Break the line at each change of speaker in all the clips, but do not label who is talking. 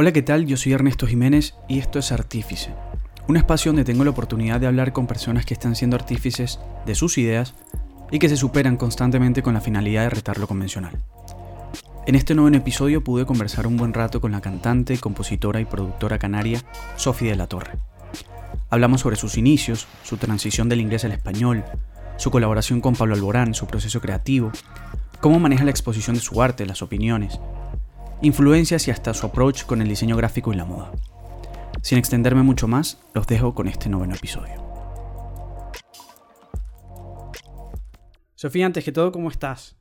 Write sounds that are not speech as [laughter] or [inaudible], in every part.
Hola, ¿qué tal? Yo soy Ernesto Jiménez y esto es Artífice, un espacio donde tengo la oportunidad de hablar con personas que están siendo artífices de sus ideas y que se superan constantemente con la finalidad de retar lo convencional. En este nuevo episodio pude conversar un buen rato con la cantante, compositora y productora canaria Sofía de la Torre. Hablamos sobre sus inicios, su transición del inglés al español, su colaboración con Pablo Alborán, su proceso creativo, cómo maneja la exposición de su arte, las opiniones, influencias y hasta su approach con el diseño gráfico y la moda. Sin extenderme mucho más, los dejo con este noveno episodio. Sofía, antes que todo, ¿cómo estás?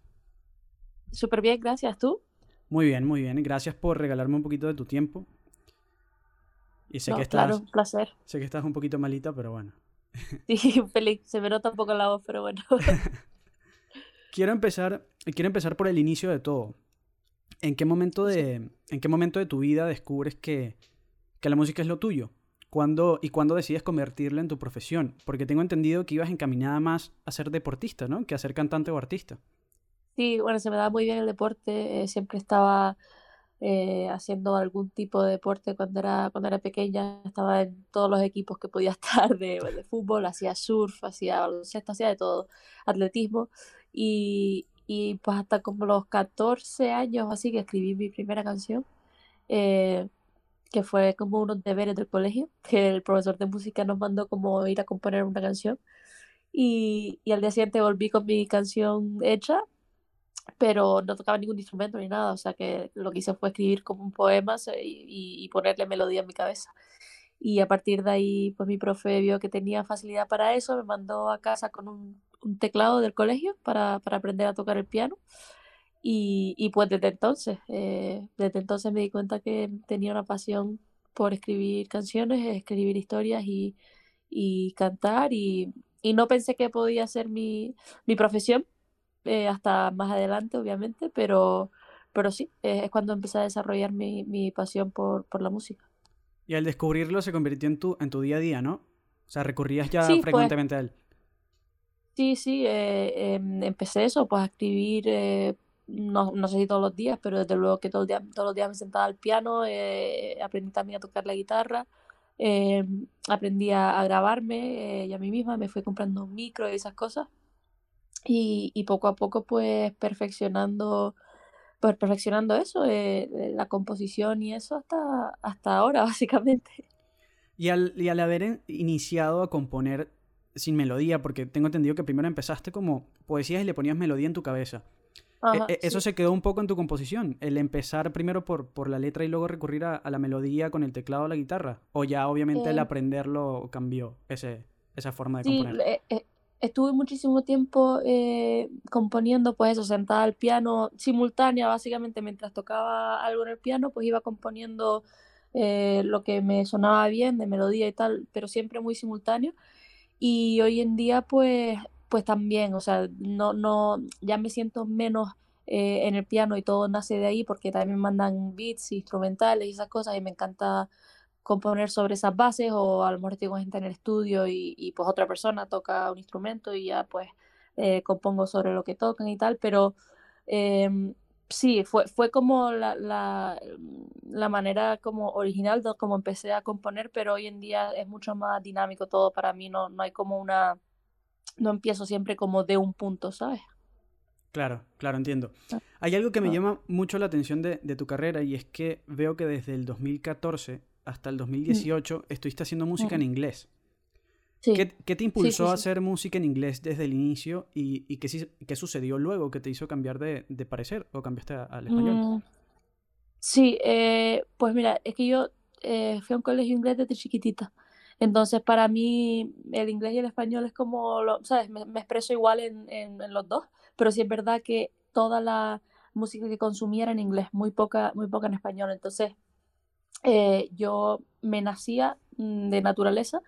Súper bien, gracias. ¿Tú?
Muy bien, muy bien. Gracias por regalarme un poquito de tu tiempo.
Y sé que estás. Claro, un placer.
Sé que estás un poquito malita, pero bueno. [laughs]
Sí, feliz. Se me nota un poco la voz, pero bueno. [laughs]
quiero empezar, quiero empezar por el inicio de todo. ¿En qué momento de, ¿en qué momento de tu vida descubres que, que la música es lo tuyo? ¿Cuándo, ¿Y cuándo decides convertirla en tu profesión? Porque tengo entendido que ibas encaminada más a ser deportista, ¿no? Que a ser cantante o artista.
Sí, bueno, se me da muy bien el deporte. Eh, siempre estaba eh, haciendo algún tipo de deporte cuando era, cuando era pequeña. Estaba en todos los equipos que podía [laughs] estar de, de fútbol, hacía surf, hacía baloncesto, hacía de todo, atletismo. Y, y pues hasta como los 14 años así que escribí mi primera canción, eh, que fue como unos deberes del colegio, [laughs] que el profesor de música nos mandó como ir a componer una canción. Y, y al día siguiente volví con mi canción hecha, pero no tocaba ningún instrumento ni nada, o sea que lo que hice fue escribir como un poema y, y ponerle melodía en mi cabeza. Y a partir de ahí, pues mi profe vio que tenía facilidad para eso, me mandó a casa con un un teclado del colegio para, para aprender a tocar el piano. Y, y pues desde entonces, eh, desde entonces me di cuenta que tenía una pasión por escribir canciones, escribir historias y, y cantar. Y, y, no pensé que podía ser mi, mi profesión eh, hasta más adelante, obviamente, pero, pero sí, es cuando empecé a desarrollar mi, mi pasión por, por, la música.
Y al descubrirlo se convirtió en tu, en tu día a día, ¿no? O sea, recurrías ya frecuentemente a él.
Sí, sí, eh, em, empecé eso, pues a escribir, eh, no, no, sé si todos los días, pero desde luego que todo el día, todos los días me sentaba al piano, eh, aprendí también a tocar la guitarra, em, aprendí a, grabarme y a mí misma, me fui comprando un micro y esas cosas. Y, y poco a poco pues perfeccionando, pues perfeccionando eso, la composición y eso hasta, hasta ahora, [laughs] básicamente.
Y al, y al haber iniciado a componer sin melodía, porque tengo entendido que primero empezaste como poesías y le ponías melodía en tu cabeza. E, e, ¿Eso se quedó un poco en tu composición? ¿El empezar primero por, por la letra y luego recurrir a, la melodía con el teclado o la guitarra? ¿O ya obviamente el eh. aprenderlo cambió ese, esa forma de componer?
Sí, eh, eh, estuve muchísimo tiempo componiendo, pues eso, sentada al piano, simultánea básicamente, mientras tocaba algo en el piano, pues iba componiendo lo que me sonaba bien de melodía y tal, pero siempre muy simultáneo. Y hoy en día, pues, pues también, o sea, no, no, ya me siento menos eh, en el piano y todo nace de ahí porque también mandan beats instrumentales y esas cosas y me encanta componer sobre esas bases o a lo mejor tengo gente en el estudio y, y pues otra persona toca un instrumento y ya pues eh, compongo sobre lo que tocan y tal, pero em, sí, fue, fue como la, la, la, manera como original de como empecé a componer, pero hoy en día es mucho más dinámico todo para mí, no, no hay como una, no empiezo siempre como de un punto, ¿sabes?
Claro, claro, entiendo. Ah, hay algo que me llama mucho la atención de, de, tu carrera y es que veo que desde el 2014 hasta el 2018 mm. estuviste haciendo música en inglés. ¿Qué, te impulsó a hacer música en inglés desde el inicio y, y qué, qué, sucedió luego que te hizo cambiar de, de parecer o cambiaste al español? Mm,
sí, eh, pues mira, es que yo eh, fui a un colegio inglés desde chiquitita. Entonces, para mí, el inglés y el español es como, lo, ¿sabes? Me, expreso igual en, en, los dos, pero sí es verdad que toda la música que consumía era en inglés, muy poca, muy poca en español. Entonces, eh, yo me nacía mm, de naturaleza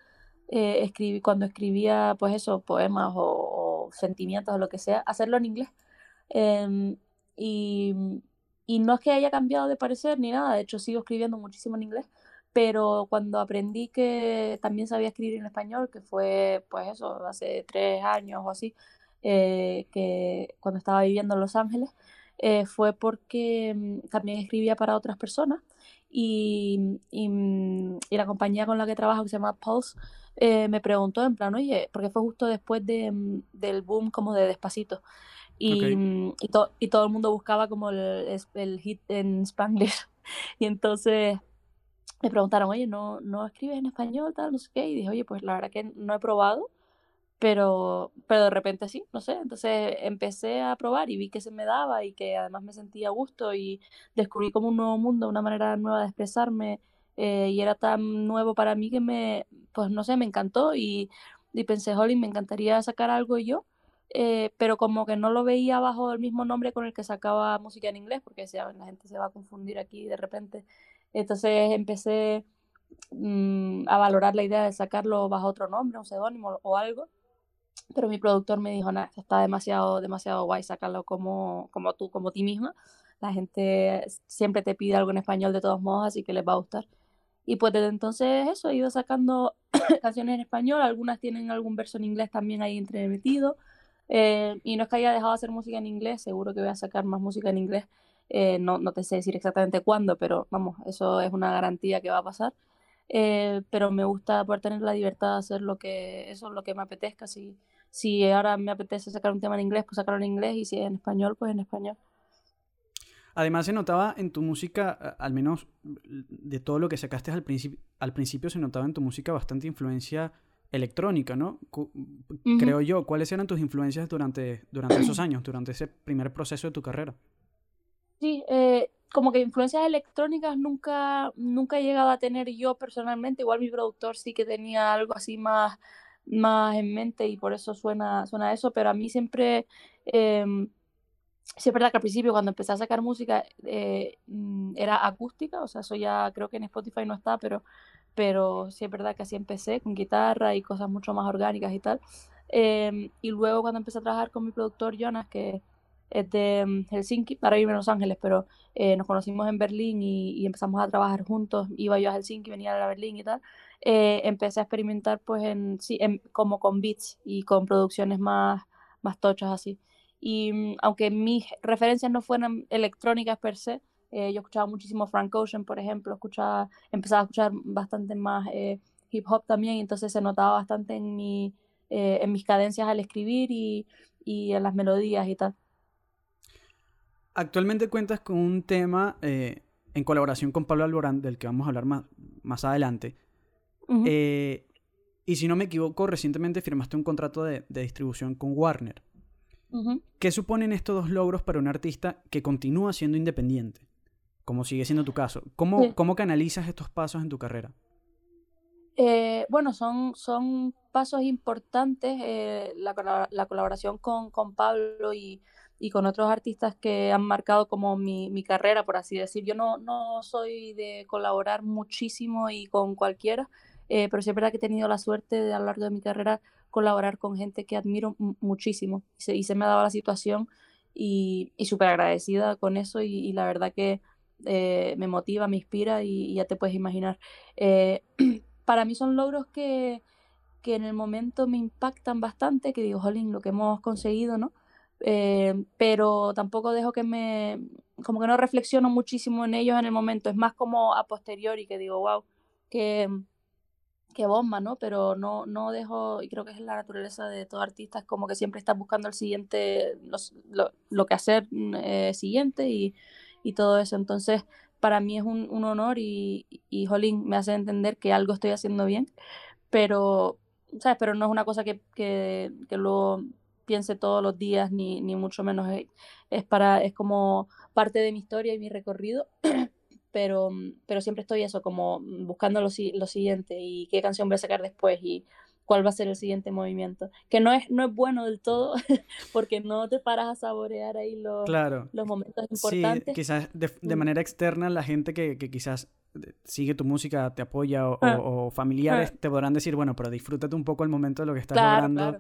eh, escribí, cuando escribía, pues eso, poemas o, sentimientos o lo que sea, hacerlo en inglés. Em, y, y, no es que haya cambiado de parecer ni nada, de hecho sigo escribiendo muchísimo en inglés, pero cuando aprendí que también sabía escribir en español, que fue pues eso, hace tres años o así, eh, que cuando estaba viviendo en Los Ángeles, eh, fue porque mm, también escribía para otras personas y, mm, y, la compañía con la que trabajo, que se llama Pulse, eh, me preguntó en plan, oye, porque fue justo después de, mm, del boom como de Despacito. Y, mm, y, y, todo el mundo buscaba como el, el hit en Spanglish. [laughs] Y entonces me preguntaron, oye, ¿no, ¿no escribes en español? Tal, no sé qué. Y dije, oye, pues la verdad que no he probado, pero, pero de repente sí, no sé. Entonces empecé a probar y vi que se me daba y que además me sentía a gusto y descubrí como un nuevo mundo, una manera nueva de expresarme. Eh, y era tan nuevo para mí que me, pues no sé, me encantó y, y pensé, Holly, me encantaría sacar algo yo. Eh, pero como que no lo veía bajo el mismo nombre con el que sacaba música en inglés, porque decía, la gente se va a confundir aquí de repente. Entonces empecé mm, a valorar la idea de sacarlo bajo otro nombre, un seudónimo o algo. Pero mi productor me dijo, nada, está demasiado, demasiado guay, sacarlo como, como tú, como ti misma. La gente siempre te pide algo en español de todos modos, así que les va a gustar. Y pues desde entonces eso, he ido sacando [coughs] canciones en español, algunas tienen algún verso en inglés también ahí entremetido. Eh, y no es que haya dejado de hacer música en inglés, seguro que voy a sacar más música en inglés. Eh, no, no te sé decir exactamente cuándo, pero vamos, eso es una garantía que va a pasar. Eh, pero me gusta poder tener la libertad de hacer lo que, eso es lo que me apetezca. Si, si ahora me apetece sacar un tema en inglés, pues sacarlo en inglés, y si es en español, pues en español.
Además se notaba en tu música, al menos de todo lo que sacaste al, principio al principio, se notaba en tu música bastante influencia electrónica, ¿no? Creo yo. ¿Cuáles eran tus influencias durante, durante esos años, durante ese primer proceso de tu carrera?
Sí, eh, como que influencias electrónicas nunca, nunca he llegado a tener yo personalmente. Igual mi productor sí que tenía algo así más, más en mente y por eso suena, suena eso, pero a mí siempre... Eh, sí es verdad que al principio cuando empecé a sacar música eh, mm, era acústica, o sea, eso ya creo que en Spotify no está, pero, pero sí es verdad que así empecé con guitarra y cosas mucho más orgánicas y tal. Em, y luego cuando empecé a trabajar con mi productor Jonas, que es de mm, Helsinki, para vive en Los Ángeles, pero eh, nos conocimos en Berlín y, empezamos a trabajar juntos. Iba yo a Helsinki, venía a Berlín y tal. Eh, empecé a experimentar pues en, sí, como con beats y con producciones más, más tochas así. Y mm, aunque mis referencias no fueran electrónicas per se, eh, yo escuchaba muchísimo Frank Ocean, por ejemplo, escuchaba, empezaba a escuchar bastante más eh, hip hop también, entonces se notaba bastante en, mi, eh, en mis cadencias al escribir y, y, en las melodías y tal.
Actualmente cuentas con un tema en colaboración con Pablo Alborán, del que vamos a hablar más, más adelante. y si no me equivoco, recientemente firmaste un contrato de, de distribución con Warner. ¿Qué suponen estos dos logros para un artista que continúa siendo independiente? Como sigue siendo tu caso. ¿Cómo, ¿cómo canalizas estos pasos en tu carrera?
Eh, bueno, son, son pasos importantes. Eh, la, la, colaboración con, con Pablo y, y, con otros artistas que han marcado como mi, mi, carrera, por así decir. Yo no, no soy de colaborar muchísimo y con cualquiera, eh, pero sí es verdad que he tenido la suerte de a lo largo de mi carrera colaborar con gente que admiro muchísimo y se, me ha dado la situación y, y súper agradecida con eso y, la verdad que eh, me motiva, me inspira y, ya te puedes imaginar. Eh, [clears throat] para mí son logros que, que, en el momento me impactan bastante, que digo, jolín, lo que hemos conseguido, ¿no? Eh, pero tampoco dejo que me, como que no reflexiono muchísimo en ellos en el momento, es más como a posteriori que digo, wow, que que bomba, ¿no? Pero no, no dejo, y creo que es la naturaleza de todo artista, es como que siempre estás buscando el siguiente, lo, lo, que hacer mm, eh, siguiente y, y, todo eso. Entonces, para mí es un, un honor y, y, Jolín me hace entender que algo estoy haciendo bien, pero, ¿sabes? Pero no es una cosa que, que, que lo piense todos los días, ni, ni mucho menos. Es, es, para, es como parte de mi historia y mi recorrido. [clears throat] pero, mm, pero siempre estoy eso, como mm, buscando lo, lo, siguiente y qué canción voy a sacar después y cuál va a ser el siguiente movimiento. Que no es, no es bueno del todo, [laughs] porque no te paras a saborear ahí los, los momentos importantes.
Sí, quizás de, de mm. manera externa la gente que, que, quizás eh, sigue tu música, te apoya o, o ah. familiares ah. te podrán decir, bueno, pero disfrútate un poco el momento de lo que estás logrando.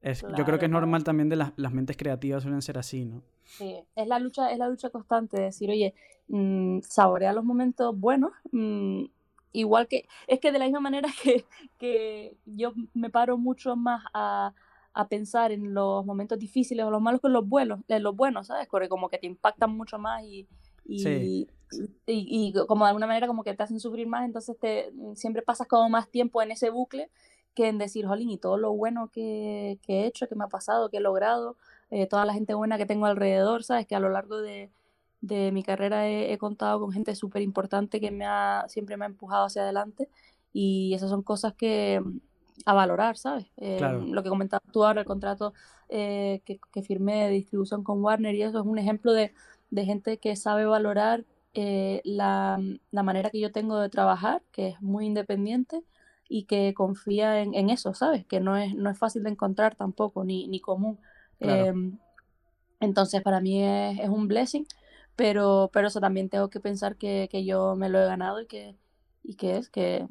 Es, yo creo que es normal también de las, las mentes creativas suelen ser así, ¿no?
Sí, es la lucha, es la lucha constante de decir, oye, mmm, saborea los momentos buenos, mmm, igual que, es que de la misma manera que, que yo me paro mucho más a, a, pensar en los momentos difíciles o los malos que los buenos, en los buenos, ¿sabes? Porque como que te impactan mucho más y, y, y, como de alguna manera como que te hacen sufrir más, entonces te, siempre pasas como más tiempo en ese bucle que en decir, jolín, y todo lo bueno que, que he hecho, que me ha pasado, que he logrado, eh, toda la gente buena que tengo alrededor, ¿sabes? Que a lo largo de, de mi carrera he, contado con gente súper importante que me ha, siempre me ha empujado hacia adelante y esas son cosas que a valorar, ¿sabes? Eh, lo que comentabas tú ahora, el contrato eh, que, que, firmé de distribución con Warner y eso es un ejemplo de, de gente que sabe valorar eh, la, la, manera que yo tengo de trabajar, que es muy independiente y que confía en, en eso, ¿sabes? Que no es, no es fácil de encontrar tampoco, ni, ni común. Em, entonces, para mí es, es, un blessing, pero, pero eso también tengo que pensar que, que yo me lo he ganado y que, y que es que,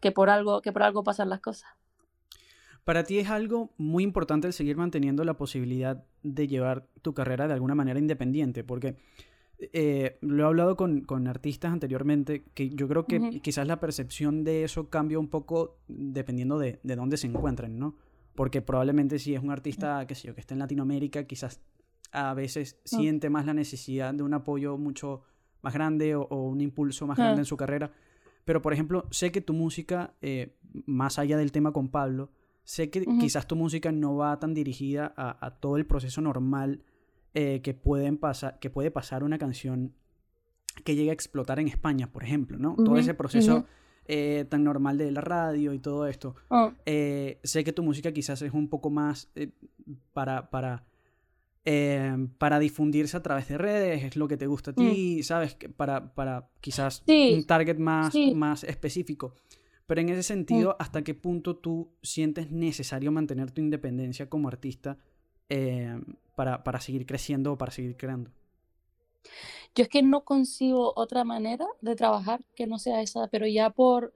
que, por algo, que por algo pasan las cosas.
Para ti es algo muy importante el seguir manteniendo la posibilidad de llevar tu carrera de alguna manera independiente, porque eh, lo he hablado con, con, artistas anteriormente, que yo creo que quizás la percepción de eso cambia un poco dependiendo de, de, dónde se encuentren, ¿no? Porque probablemente si es un artista, qué sé yo, que está en Latinoamérica, quizás a veces siente más la necesidad de un apoyo mucho más grande o, un impulso más grande en su carrera. Pero, por ejemplo, sé que tu música, eh, más allá del tema con Pablo, sé que quizás tu música no va tan dirigida a, a todo el proceso normal eh, que, pueden pasar, que puede pasar una canción que llegue a explotar en España, por ejemplo, ¿no? todo ese proceso eh, tan normal de la radio y todo esto. Oh. Eh, sé que tu música quizás es un poco más para, para, para difundirse a través de redes, es lo que te gusta a ti, mm. ¿sabes? Para, para quizás un target más, más específico. Pero en ese mm. sentido, ¿hasta qué punto tú sientes necesario mantener tu independencia como artista para, para seguir creciendo o para seguir creando?
Yo es que no consigo otra manera de trabajar que no sea esa, pero ya por,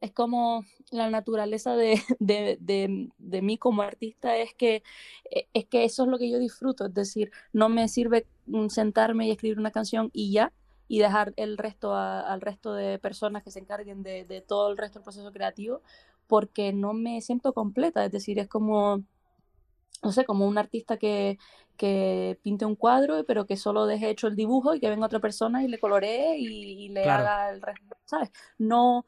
es como la naturaleza de, [laughs] de, de, de, mí como artista es que, e, es que eso es lo que yo disfruto, es decir, no me sirve mm, sentarme y escribir una canción y ya, y dejar el resto al resto de personas que se encarguen de todo el resto del proceso creativo, porque no me siento completa, es decir, es como no sé, como un artista que, que pinte un cuadro, pero que solo deje hecho el dibujo y que venga otra persona y le coloree y, le haga el resto, ¿sabes? No,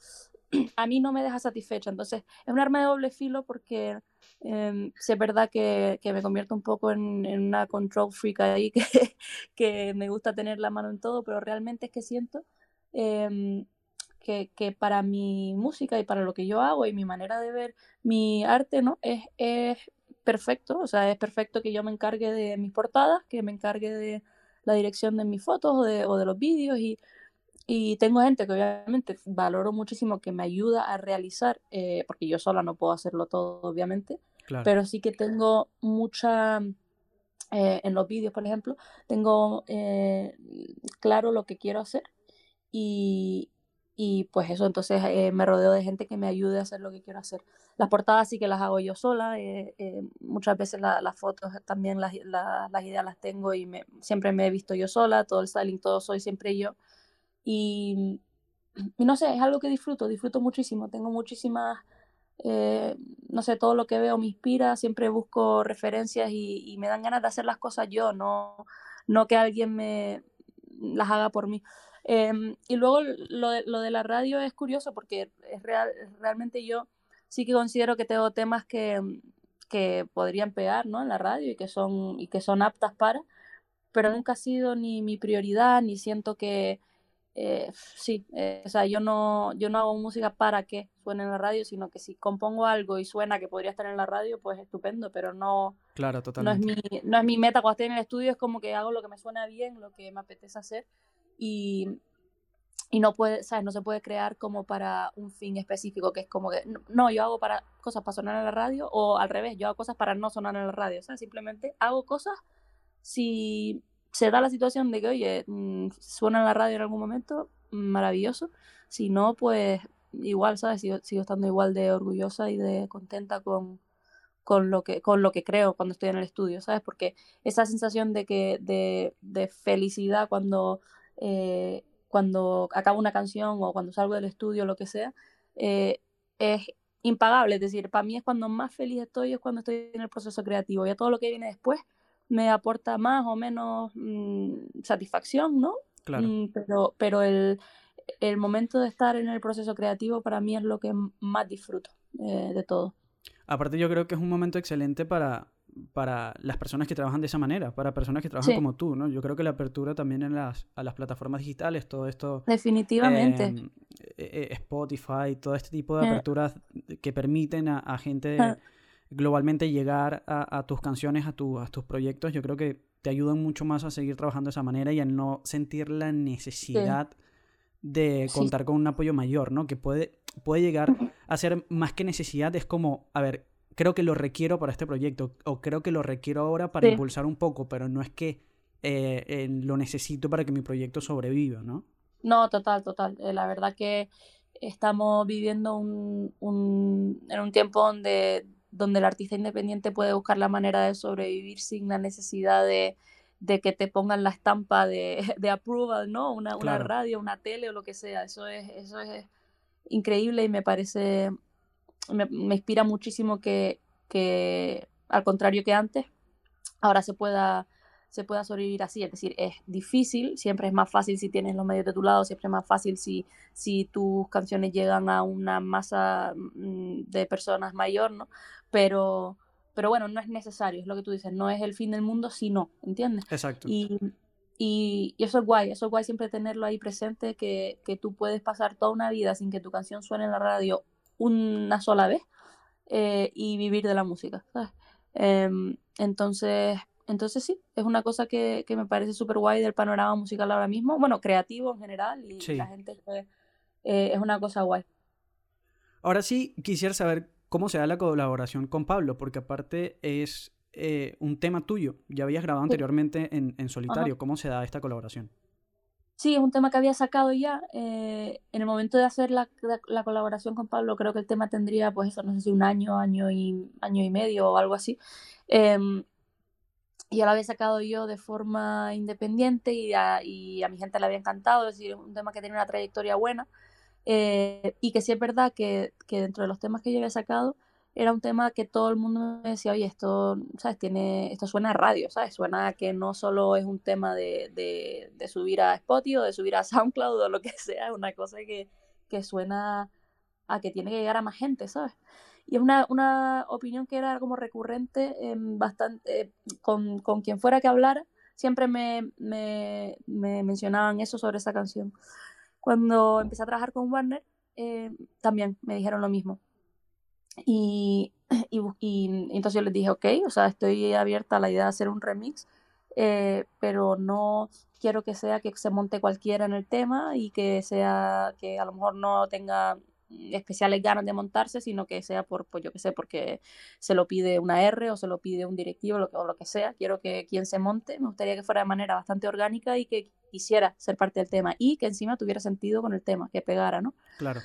[clears throat] a mí no me deja satisfecha. Entonces, es un arma de doble filo porque eh, es verdad que, que, me convierto un poco en, en, una control freak ahí, [laughs] que, que me gusta tener la mano en todo, pero realmente es que siento em, que, que, para mi música y para lo que yo hago y mi manera de ver mi arte, ¿no? Es, es perfecto, o sea, es perfecto que yo me encargue de mis portadas, que me encargue de la dirección de mis fotos o de, o de los vídeos y, y, tengo gente que obviamente valoro muchísimo que me ayuda a realizar, eh, porque yo sola no puedo hacerlo todo, obviamente, pero sí que tengo mucha, eh, en los vídeos, por ejemplo, tengo eh, claro lo que quiero hacer y, y pues eso, entonces eh, me rodeo de gente que me ayude a hacer lo que quiero hacer. Las portadas sí que las hago yo sola, eh, eh, muchas veces las fotos también las, las ideas las tengo y me, siempre me he visto yo sola, todo el styling, todo soy siempre yo. Y, y no sé, es algo que disfruto, disfruto muchísimo, tengo muchísimas, no sé, todo lo que veo me inspira, siempre busco referencias y, y me dan ganas de hacer las cosas yo, no, no que alguien me las haga por mí. Em, y luego lo de, lo de, la radio es curioso porque es real, realmente yo sí que considero que tengo temas que, que podrían pegar ¿no? en la radio y que, son, y que son aptas para, pero nunca ha sido ni mi prioridad, ni siento que, eh, sí, eh, o sea, yo no, yo no hago música para que suene en la radio, sino que si compongo algo y suena que podría estar en la radio, pues estupendo, pero no,
claro,
no, es mi, no es mi meta cuando estoy en el estudio, es como que hago lo que me suena bien, lo que me apetece hacer y, y no puede, ¿sabes? No se puede crear como para un fin específico, que es como que, no, yo hago para cosas para sonar en la radio, o al revés, yo hago cosas para no sonar en la radio, ¿sabes? Simplemente hago cosas si se da la situación de que, oye, mm, suena en la radio en algún momento, maravilloso. Si no, pues igual, ¿sabes? Sigo, sigo estando igual de orgullosa y de contenta con, con lo que con lo que creo cuando estoy en el estudio, ¿sabes? Porque esa sensación de que de, de felicidad cuando eh, cuando acabo una canción o cuando salgo del estudio lo que sea, eh, es impagable. Es decir, para mí es cuando más feliz estoy, es cuando estoy en el proceso creativo. Ya todo lo que viene después me aporta más o menos mm, satisfacción, ¿no?
Claro.
Mm, pero, pero el, el momento de estar en el proceso creativo para mí es lo que más disfruto eh, de todo.
Aparte yo creo que es un momento excelente para, para las personas que trabajan de esa manera, para personas que trabajan como tú, ¿no? Yo creo que la apertura también en las, a las plataformas digitales, todo esto...
Definitivamente.
Em, e, e, Spotify, todo este tipo de eh. aperturas que permiten a, gente ah. globalmente llegar a, tus canciones, a, tu, a tus proyectos, yo creo que te ayudan mucho más a seguir trabajando de esa manera y a no sentir la necesidad de contar con un apoyo mayor, ¿no? Que puede, puede llegar a ser más que necesidad, es como, a ver, creo que lo requiero para este proyecto o creo que lo requiero ahora para impulsar un poco, pero no es que eh, lo necesito para que mi proyecto sobreviva, ¿no?
No, total, total. Eh, la verdad que estamos viviendo un, un, en un tiempo donde, donde el artista independiente puede buscar la manera de sobrevivir sin la necesidad de, de que te pongan la estampa de, de approval, ¿no? Una, una radio, una tele o lo que sea. Eso es, eso es increíble y me parece me, inspira muchísimo que, que, al contrario que antes, ahora se pueda, se pueda sobrevivir así. Es decir, es difícil, siempre es más fácil si tienes los medios de tu lado, siempre es más fácil si, si tus canciones llegan a una masa mm, de personas mayor, ¿no? Pero, pero bueno, no es necesario, es lo que tú dices, no es el fin del mundo si no, ¿entiendes?
Exacto.
Y, y, y, eso es guay, eso es guay siempre tenerlo ahí presente, que, que, tú puedes pasar toda una vida sin que tu canción suene en la radio una sola vez eh, y vivir de la música. Em, entonces, entonces sí, es una cosa que, me parece súper guay del panorama musical ahora mismo, bueno, creativo en general y la gente eh, es una cosa guay.
Ahora sí, quisiera saber cómo se da la colaboración con Pablo, porque aparte es eh, un tema tuyo, ya habías grabado anteriormente en, solitario, ¿cómo se da esta colaboración?
Sí, es un tema que había sacado ya. Eh, en el momento de hacer la, la, colaboración con Pablo, creo que el tema tendría, pues eso, no sé si un año, año y, año y medio o algo así. Y ya lo había sacado yo de forma independiente y a, y a mi gente le había encantado. Es decir, un tema que tiene una trayectoria buena. Eh, y que sí es verdad que, que dentro de los temas que yo había sacado, era un tema que todo el mundo me decía, oye, esto, ¿sabes? Tiene, esto suena a radio, ¿sabes? Suena a que no solo es un tema de, de, de, subir a Spotify o de subir a [laughs] SoundCloud o lo que sea, es una cosa que, que suena a que tiene que llegar a más gente, ¿sabes? Y es una, una opinión que era como recurrente en bastante, con, con, quien fuera que hablara, siempre me, me, me, mencionaban eso sobre esa canción. Cuando empecé a trabajar con Warner, eh, también me dijeron lo mismo y, [clears throat] y, entonces yo les dije, ok, o sea, estoy abierta a la idea de hacer un remix, eh, pero no quiero que sea que se monte cualquiera en el tema y que sea que a lo mejor no tenga especiales ganas de montarse, sino que sea por, pues yo que sé, porque se lo pide una R o se lo pide un directivo lo que, o lo que sea. Quiero que quien se monte, me gustaría que fuera de manera bastante orgánica y que quisiera ser parte del tema y que encima tuviera sentido con el tema, que pegara, ¿no?
Claro.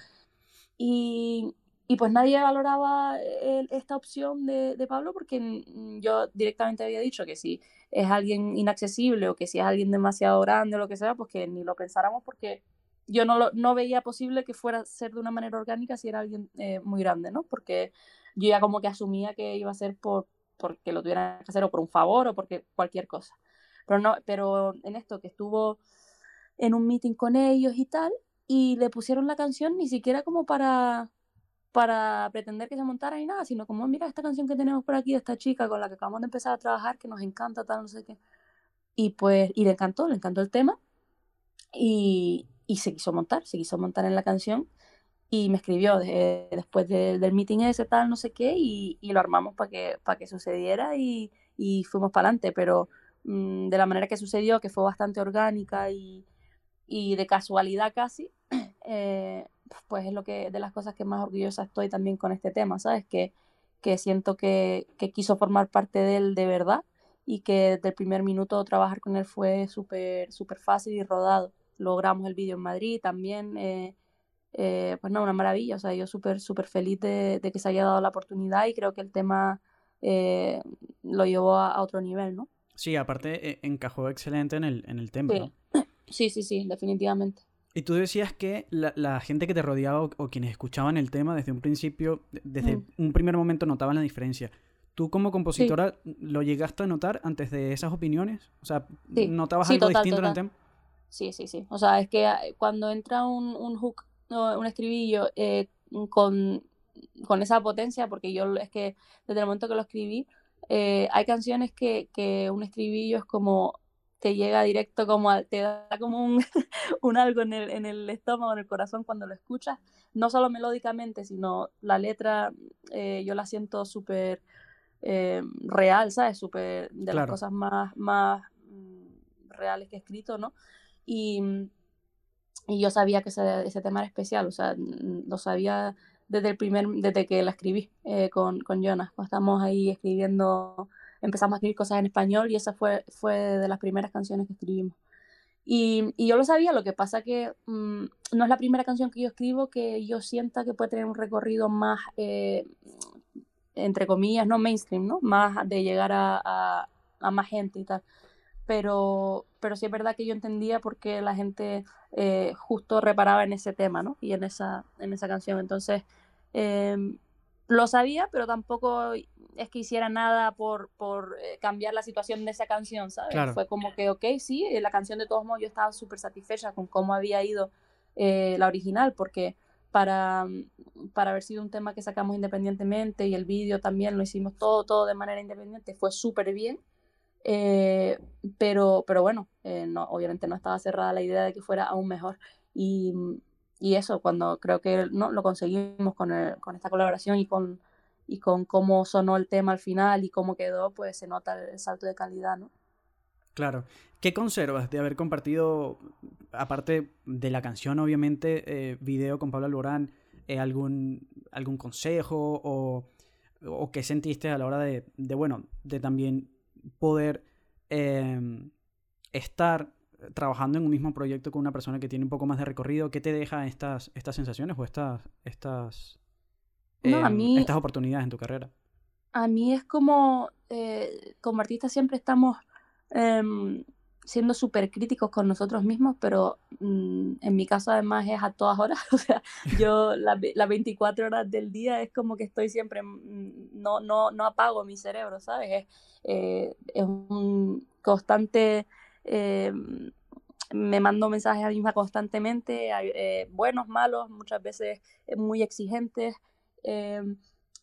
Y, y pues nadie valoraba eh, esta opción de, de, Pablo porque yo directamente había dicho que si es alguien inaccesible o que si es alguien demasiado grande o lo que sea, pues que ni lo pensáramos porque yo no, lo, no veía posible que fuera a ser de una manera orgánica si era alguien eh, muy grande, ¿no? Porque yo ya como que asumía que iba a ser por porque lo tuvieran que hacer o por un favor o porque cualquier cosa. Pero no, pero en esto que estuvo en un meeting con ellos y tal, y le pusieron la canción ni siquiera como para para pretender que se montara y nada, sino como, mira esta canción que tenemos por aquí de esta chica con la que acabamos de empezar a trabajar, que nos encanta, tal, no sé qué. Y pues, y le encantó, le encantó el tema. Y, y se quiso montar, se quiso montar en la canción. Y me escribió después del meeting ese, tal, no sé qué, y, y lo armamos para que, para que sucediera y, y fuimos para adelante. Pero mmm, de la manera que sucedió, que fue bastante orgánica y, y de casualidad casi, [clears throat] eh, pues es lo que de las cosas que más orgullosa estoy también con este tema, ¿sabes? Que, que siento que, que quiso formar parte de él de verdad y que desde el primer minuto trabajar con él fue súper súper fácil y rodado. Logramos el vídeo en Madrid también, eh, eh, pues no, una maravilla, o sea, yo súper súper feliz de, de, que se haya dado la oportunidad y creo que el tema eh, lo llevó a, a, otro nivel, ¿no?
Sí, aparte encajó excelente en el, en el tema,
sí. [clears throat] Sí, sí, sí, definitivamente.
Y tú decías que la, la gente que te rodeaba o, quienes escuchaban el tema desde un principio, desde mm. un primer momento notaban la diferencia. ¿Tú como compositora lo llegaste a notar antes de esas opiniones? O sea, ¿notabas algo distinto en el tema?
sí, sí, sí. O sea, es que eh, cuando entra un, un hook, un estribillo eh, con, con, esa potencia, porque yo es que desde el momento que lo escribí, eh, hay canciones que, que, un estribillo es como te llega directo como te da como un, [laughs] un algo en el, en el, estómago, en el corazón cuando lo escuchas, no solo melódicamente, sino la letra yo la siento súper real, ¿sabes? Súper de las cosas más, más mm, reales que he escrito, ¿no? Y, y yo sabía que ese, ese, tema era especial, o sea, lo sabía desde el primer, desde que la escribí eh, con, con Jonas, cuando estábamos ahí escribiendo, empezamos a escribir cosas en español y esa fue, fue de las primeras canciones que escribimos. Y, y yo lo sabía, lo que pasa que mm, no es la primera canción que yo escribo que yo sienta que puede tener un recorrido más, eh, entre comillas, no mainstream, ¿no? Más de llegar a, a, a más gente y tal pero, pero sí es verdad que yo entendía por qué la gente eh, justo reparaba en ese tema, ¿no? Y en esa, en esa canción. Entonces, em, lo sabía, pero tampoco es que hiciera nada por, por eh, cambiar la situación de esa canción, ¿sabes? Fue como que, ok, sí, la canción de todos modos yo estaba súper satisfecha con cómo había ido eh, la original, porque para, para haber sido un tema que sacamos independientemente y el vídeo también lo hicimos todo, todo de manera independiente, fue súper bien. Eh, pero, pero bueno, eh, no, obviamente no estaba cerrada la idea de que fuera aún mejor. Y, y eso, cuando creo que no lo conseguimos con, con esta colaboración y con, y con cómo sonó el tema al final y cómo quedó, pues se nota el, salto de calidad, ¿no?
Claro. ¿Qué conservas de haber compartido, aparte de la canción, obviamente, eh, video con Pablo Alborán, algún, algún consejo o, o qué sentiste a la hora de, de, bueno, de también poder em, estar trabajando en un mismo proyecto con una persona que tiene un poco más de recorrido? ¿Qué te deja estas, estas sensaciones o estas, estas, em, estas oportunidades en tu carrera?
A mí es como, eh, como artistas siempre estamos em, siendo súper críticos con nosotros mismos, pero mm, en mi caso además es a todas horas, [laughs] o sea, yo las la 24 horas del día es como que estoy siempre, mm, no, no, no apago mi cerebro, ¿sabes? Es, eh, es un constante, eh, me mando mensajes a mí misma constantemente, eh, buenos, malos, muchas veces muy exigentes,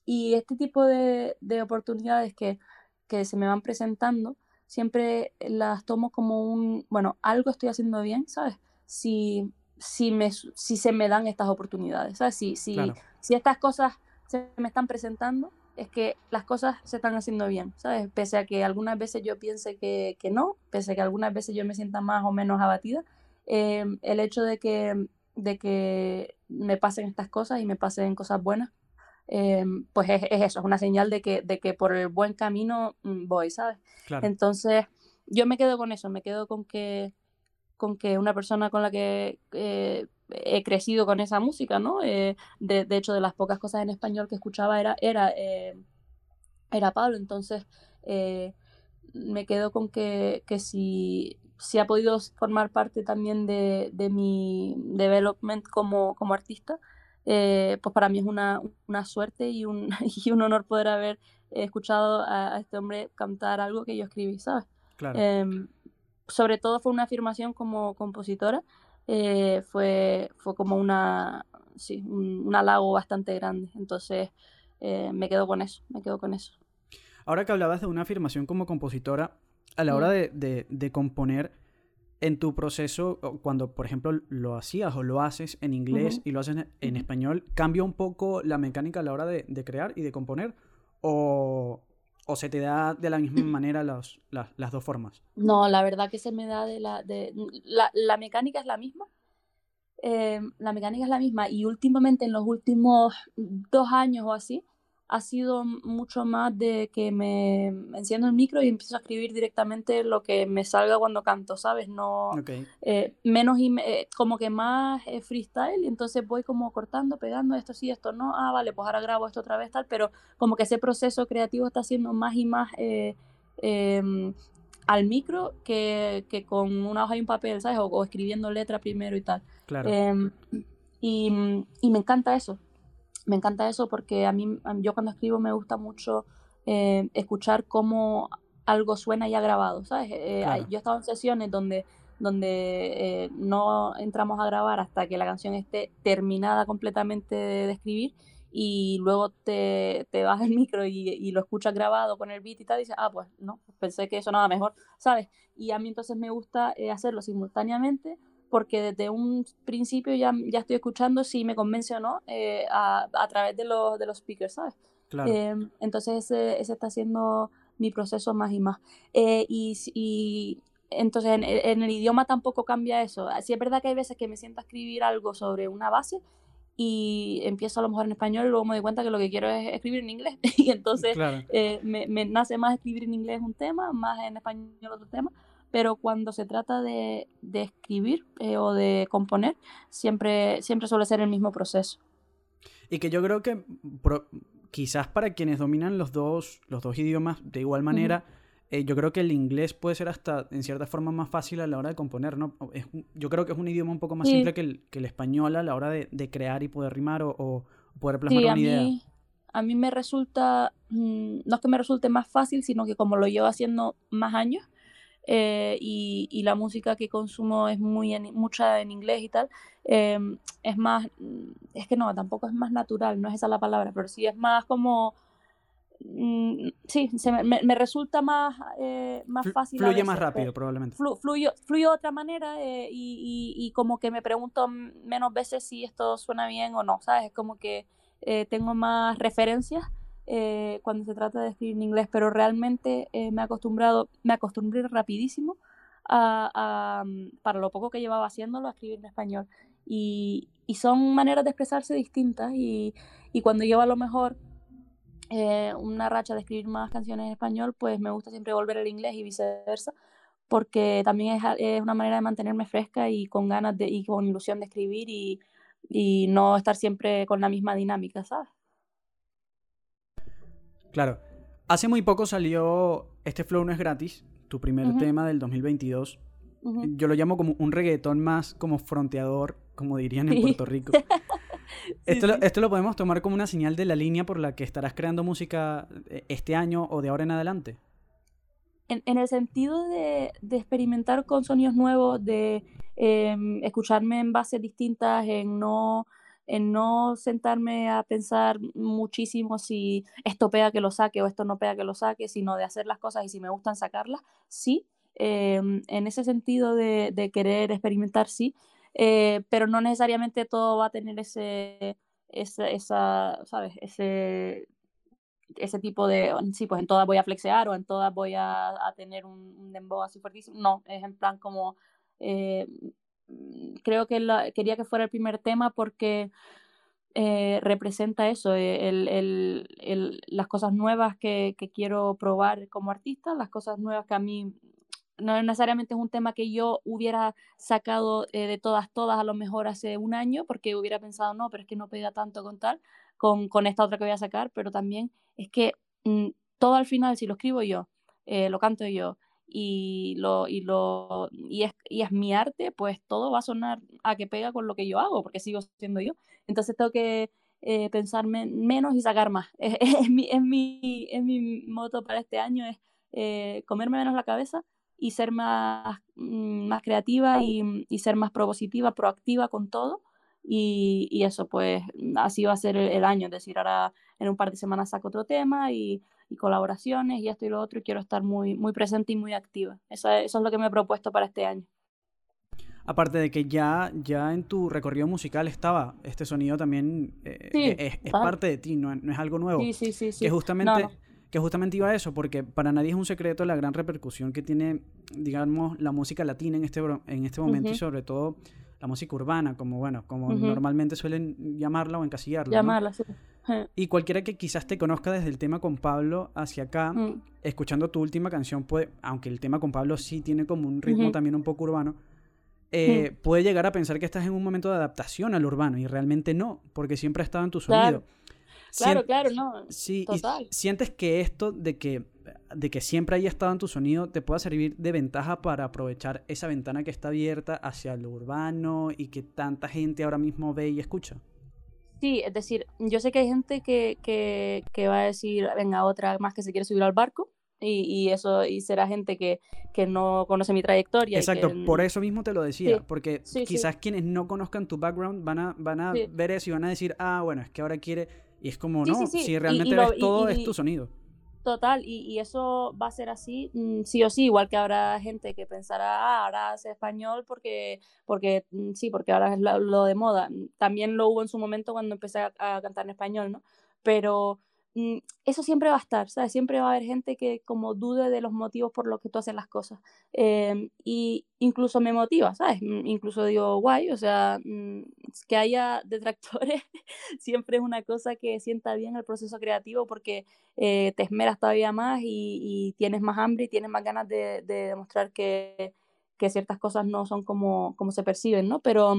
y este tipo de, de oportunidades que, que se me van presentando, siempre las tomo como un, bueno, algo estoy haciendo bien, ¿sabes? Si, si, me, si se me dan estas oportunidades, ¿sabes? Si, si, si estas cosas se me están presentando, es que las cosas se están haciendo bien, ¿sabes? Pese a que algunas veces yo piense que, que no, pese a que algunas veces yo me sienta más o menos abatida, em, el hecho de que, de que me pasen estas cosas y me pasen cosas buenas, Em, pues es, eso, es una señal de que, de que por el buen camino mm, voy, ¿sabes? Entonces, yo me quedo con eso, me quedo con que, con que una persona con la que eh, he crecido con esa música, ¿no? Eh, de, de, hecho, de las pocas cosas en español que escuchaba era, era, eh, era Pablo, entonces me quedo con que, que si, si, ha podido formar parte también de, de mi development como, como artista, eh, pues para mí es una, una suerte y un, [laughs] y un, honor poder haber escuchado a, este hombre cantar algo que yo escribí, ¿sabes? Em, sobre todo fue una afirmación como compositora, eh, fue, fue como una, sí, un, halago bastante grande, entonces eh, me quedo con eso, me quedo con eso.
Ahora que hablabas de una afirmación como compositora, a la hora de, de, de componer, en tu proceso, cuando por ejemplo lo hacías o lo haces en inglés y lo haces en, español, ¿cambia un poco la mecánica a la hora de, crear y de componer? ¿O, se te da de la misma [clears throat] manera las, las, dos formas?
No, la verdad que se me da de la... De, la, la mecánica es la misma. Eh, la mecánica es la misma y últimamente en los últimos dos años o así, ha sido mucho más de que me enciendo el micro y empiezo a escribir directamente lo que me salga cuando canto, ¿sabes? No, eh, menos y eh, como que más eh, freestyle y entonces voy como cortando, pegando esto sí, esto no, ah, vale, pues ahora grabo esto otra vez, tal, pero como que ese proceso creativo está siendo más y más em, al micro que, que, con una hoja y un papel, ¿sabes? O, escribiendo letra primero y tal.
Claro.
Em, y, y me encanta eso, me encanta eso porque a mí, yo cuando escribo me gusta mucho eh, escuchar cómo algo suena ya grabado, ¿sabes? Eh, yo he estado en sesiones donde, donde eh, no entramos a grabar hasta que la canción esté terminada completamente de escribir y luego te, te vas el [laughs] micro y, y, lo escuchas grabado con el beat y tal, y dices, ah, pues no, pensé que sonaba mejor, ¿sabes? Y a mí entonces me gusta eh, hacerlo simultáneamente porque desde un principio ya, ya estoy escuchando si me convence o no eh, a, a, través de los, de los speakers, ¿sabes? Claro. Eh, entonces ese, ese, está siendo mi proceso más y más. Eh, y, y, entonces en, en, el idioma tampoco cambia eso. Sí es verdad que hay veces que me siento a escribir algo sobre una base y empiezo a lo mejor en español y luego me doy cuenta que lo que quiero es escribir en inglés [laughs] y entonces claro. eh, me, me, nace más escribir en inglés un tema, más en español otro tema, pero cuando se trata de, de escribir eh, o de componer, siempre, siempre suele ser el mismo proceso.
Y que yo creo que pro, quizás para quienes dominan los dos, los dos idiomas de igual manera, uh -huh eh, yo creo que el inglés puede ser hasta en cierta forma más fácil a la hora de componer, ¿no? Es, yo creo que es un idioma un poco más sí. simple que el, que el, español a la hora de, de crear y poder rimar o, o poder plasmar
sí,
una
a mí,
idea.
A mí me resulta, mmm, no es que me resulte más fácil, sino que como lo llevo haciendo más años eh, y, y, la música que consumo es muy en, mucha en inglés y tal, eh, es más, es que no, tampoco es más natural, no es esa la palabra, pero sí es más como Mm, sí, se me, me, resulta más, eh, más fácil.
Fluye veces, más rápido, probablemente.
Flu, fluyo, fluyo de otra manera eh, y, y, y, como que me pregunto menos veces si esto suena bien o no, ¿sabes? Es como que eh, tengo más referencias eh, cuando se trata de escribir en inglés, pero realmente eh, me he acostumbrado, me acostumbré rapidísimo a, a, para lo poco que llevaba haciéndolo, a escribir en español. Y, y son maneras de expresarse distintas y, y cuando llevo a lo mejor eh, una racha de escribir más canciones en español, pues me gusta siempre volver al inglés y viceversa, porque también es, es, una manera de mantenerme fresca y con ganas de, y con ilusión de escribir y, y no estar siempre con la misma dinámica, ¿sabes?
Claro. Hace muy poco salió Este Flow no es gratis, tu primer uh -huh. tema del 2022. Uh -huh. Yo lo llamo como un reggaetón más como fronteador, como dirían en Puerto Rico. [laughs] [laughs] esto, sí, Lo, esto lo podemos tomar como una señal de la línea por la que estarás creando música eh, este año o de ahora en adelante.
En, en el sentido de, de, experimentar con sonidos nuevos, de eh, escucharme en bases distintas, en no, en no sentarme a pensar muchísimo si esto pega que lo saque o esto no pega que lo saque, sino de hacer las cosas y si me gustan sacarlas, sí. Eh, en ese sentido de, de querer experimentar, sí eh, pero no necesariamente todo va a tener ese, esa, esa, ¿sabes? Ese, ese tipo de, sí, pues en todas voy a flexear o en todas voy a, a tener un, un dembow así fuertísimo. No, es en plan como, eh, creo que quería que fuera el primer tema porque eh, representa eso, eh, el, el, el, las cosas nuevas que, que quiero probar como artista, las cosas nuevas que a mí no necesariamente es un tema que yo hubiera sacado eh, de todas, todas a lo mejor hace un año, porque hubiera pensado, no, pero es que no pega tanto con tal, con, con esta otra que voy a sacar, pero también es que mmm, todo al final, si lo escribo yo, eh, lo canto yo y, lo, y, lo, y, es, y es mi arte, pues todo va a sonar a que pega con lo que yo hago, porque sigo siendo yo. Entonces tengo que eh, pensar men menos y sacar más. [laughs] Es, es, mi, es, mi, es mi moto para este año, es eh, comerme menos la cabeza y ser más, mm, más creativa y, y, ser más propositiva, proactiva con todo. Y, y, eso, pues así va a ser el, el, año. Es decir, ahora en un par de semanas saco otro tema y, y, colaboraciones y esto y lo otro. Y quiero estar muy, muy presente y muy activa. Eso, eso es lo que me he propuesto para este año.
Aparte de que ya, ya en tu recorrido musical estaba este sonido también eh, sí, es, es, parte de ti, no, no, es algo nuevo.
Sí, sí, sí. sí.
Que justamente... No, no que justamente iba a eso, porque para nadie es un secreto la gran repercusión que tiene, digamos, la música latina en este, en este momento uh -huh. y sobre todo la música urbana, como bueno, como uh -huh. normalmente suelen llamarla o encasillarla.
Llamarla,
¿no?
sí.
Y cualquiera que quizás te conozca desde el tema con Pablo hacia acá, mm. escuchando tu última canción, puede, aunque el tema con Pablo sí tiene como un ritmo uh -huh. también un poco urbano, eh, puede llegar a pensar que estás en un momento de adaptación al urbano y realmente no, porque siempre ha estado en tu sonido.
Claro. Claro, claro, no.
Sí, Total. y sientes que esto de que, de que siempre haya estado en tu sonido te pueda servir de ventaja para aprovechar esa ventana que está abierta hacia lo urbano y que tanta gente ahora mismo ve y escucha.
Sí, es decir, yo sé que hay gente que, que, que va a decir, venga, otra más que se quiere subir al barco, y, eso y será gente que, que, no conoce mi trayectoria.
Exacto, por eso mismo te lo decía, porque quizás quienes no conozcan tu background van a, van a ver eso y van a decir, ah, bueno, es que ahora quiere, y es como, no, si realmente ves todo, es tu sonido.
Total, y, y, eso va a ser así, mm, sí o sí, igual que habrá gente que pensará, ah, ahora hace español porque, porque mm, sí, porque ahora es lo, de moda. También lo hubo en su momento cuando empecé a, a cantar en español, ¿no? Pero Mm, eso siempre va a estar, ¿sabes? Siempre va a haber gente que como dude de los motivos por los que tú haces las cosas. Eh, y incluso me motiva, ¿sabes? Mm, incluso digo, guay, o sea, mm, que haya detractores [laughs] siempre es una cosa que sienta bien el proceso creativo porque eh, te esmeras todavía más y, tienes más hambre y tienes más ganas de, demostrar que, que, ciertas cosas no son como, como se perciben, ¿no? Pero...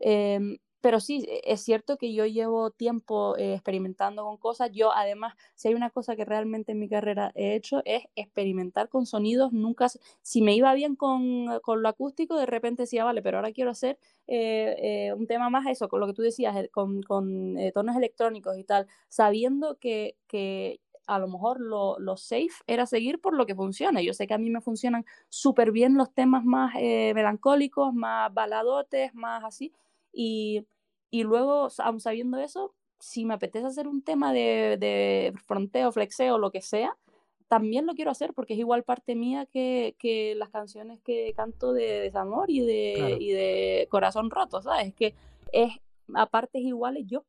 Eh, pero sí, e, es cierto que yo llevo tiempo eh, experimentando con cosas. Yo además, si hay una cosa que realmente en mi carrera he hecho, es experimentar con sonidos. Nunca, si me iba bien con, con lo acústico, de repente decía, vale, pero ahora quiero hacer eh, eh, un tema más eso, con lo que tú decías, con, con tonos electrónicos y tal, sabiendo que, que a lo mejor lo, lo, safe era seguir por lo que funciona. Yo sé que a mí me funcionan súper bien los temas más melancólicos, más baladotes, más así. Y, y luego, aún sabiendo eso, si me apetece hacer un tema de, de fronteo, flexeo, lo que sea, también lo quiero hacer porque es igual parte mía que, que las canciones que canto de desamor y de, y de corazón roto, ¿sabes? Que es a partes iguales yo.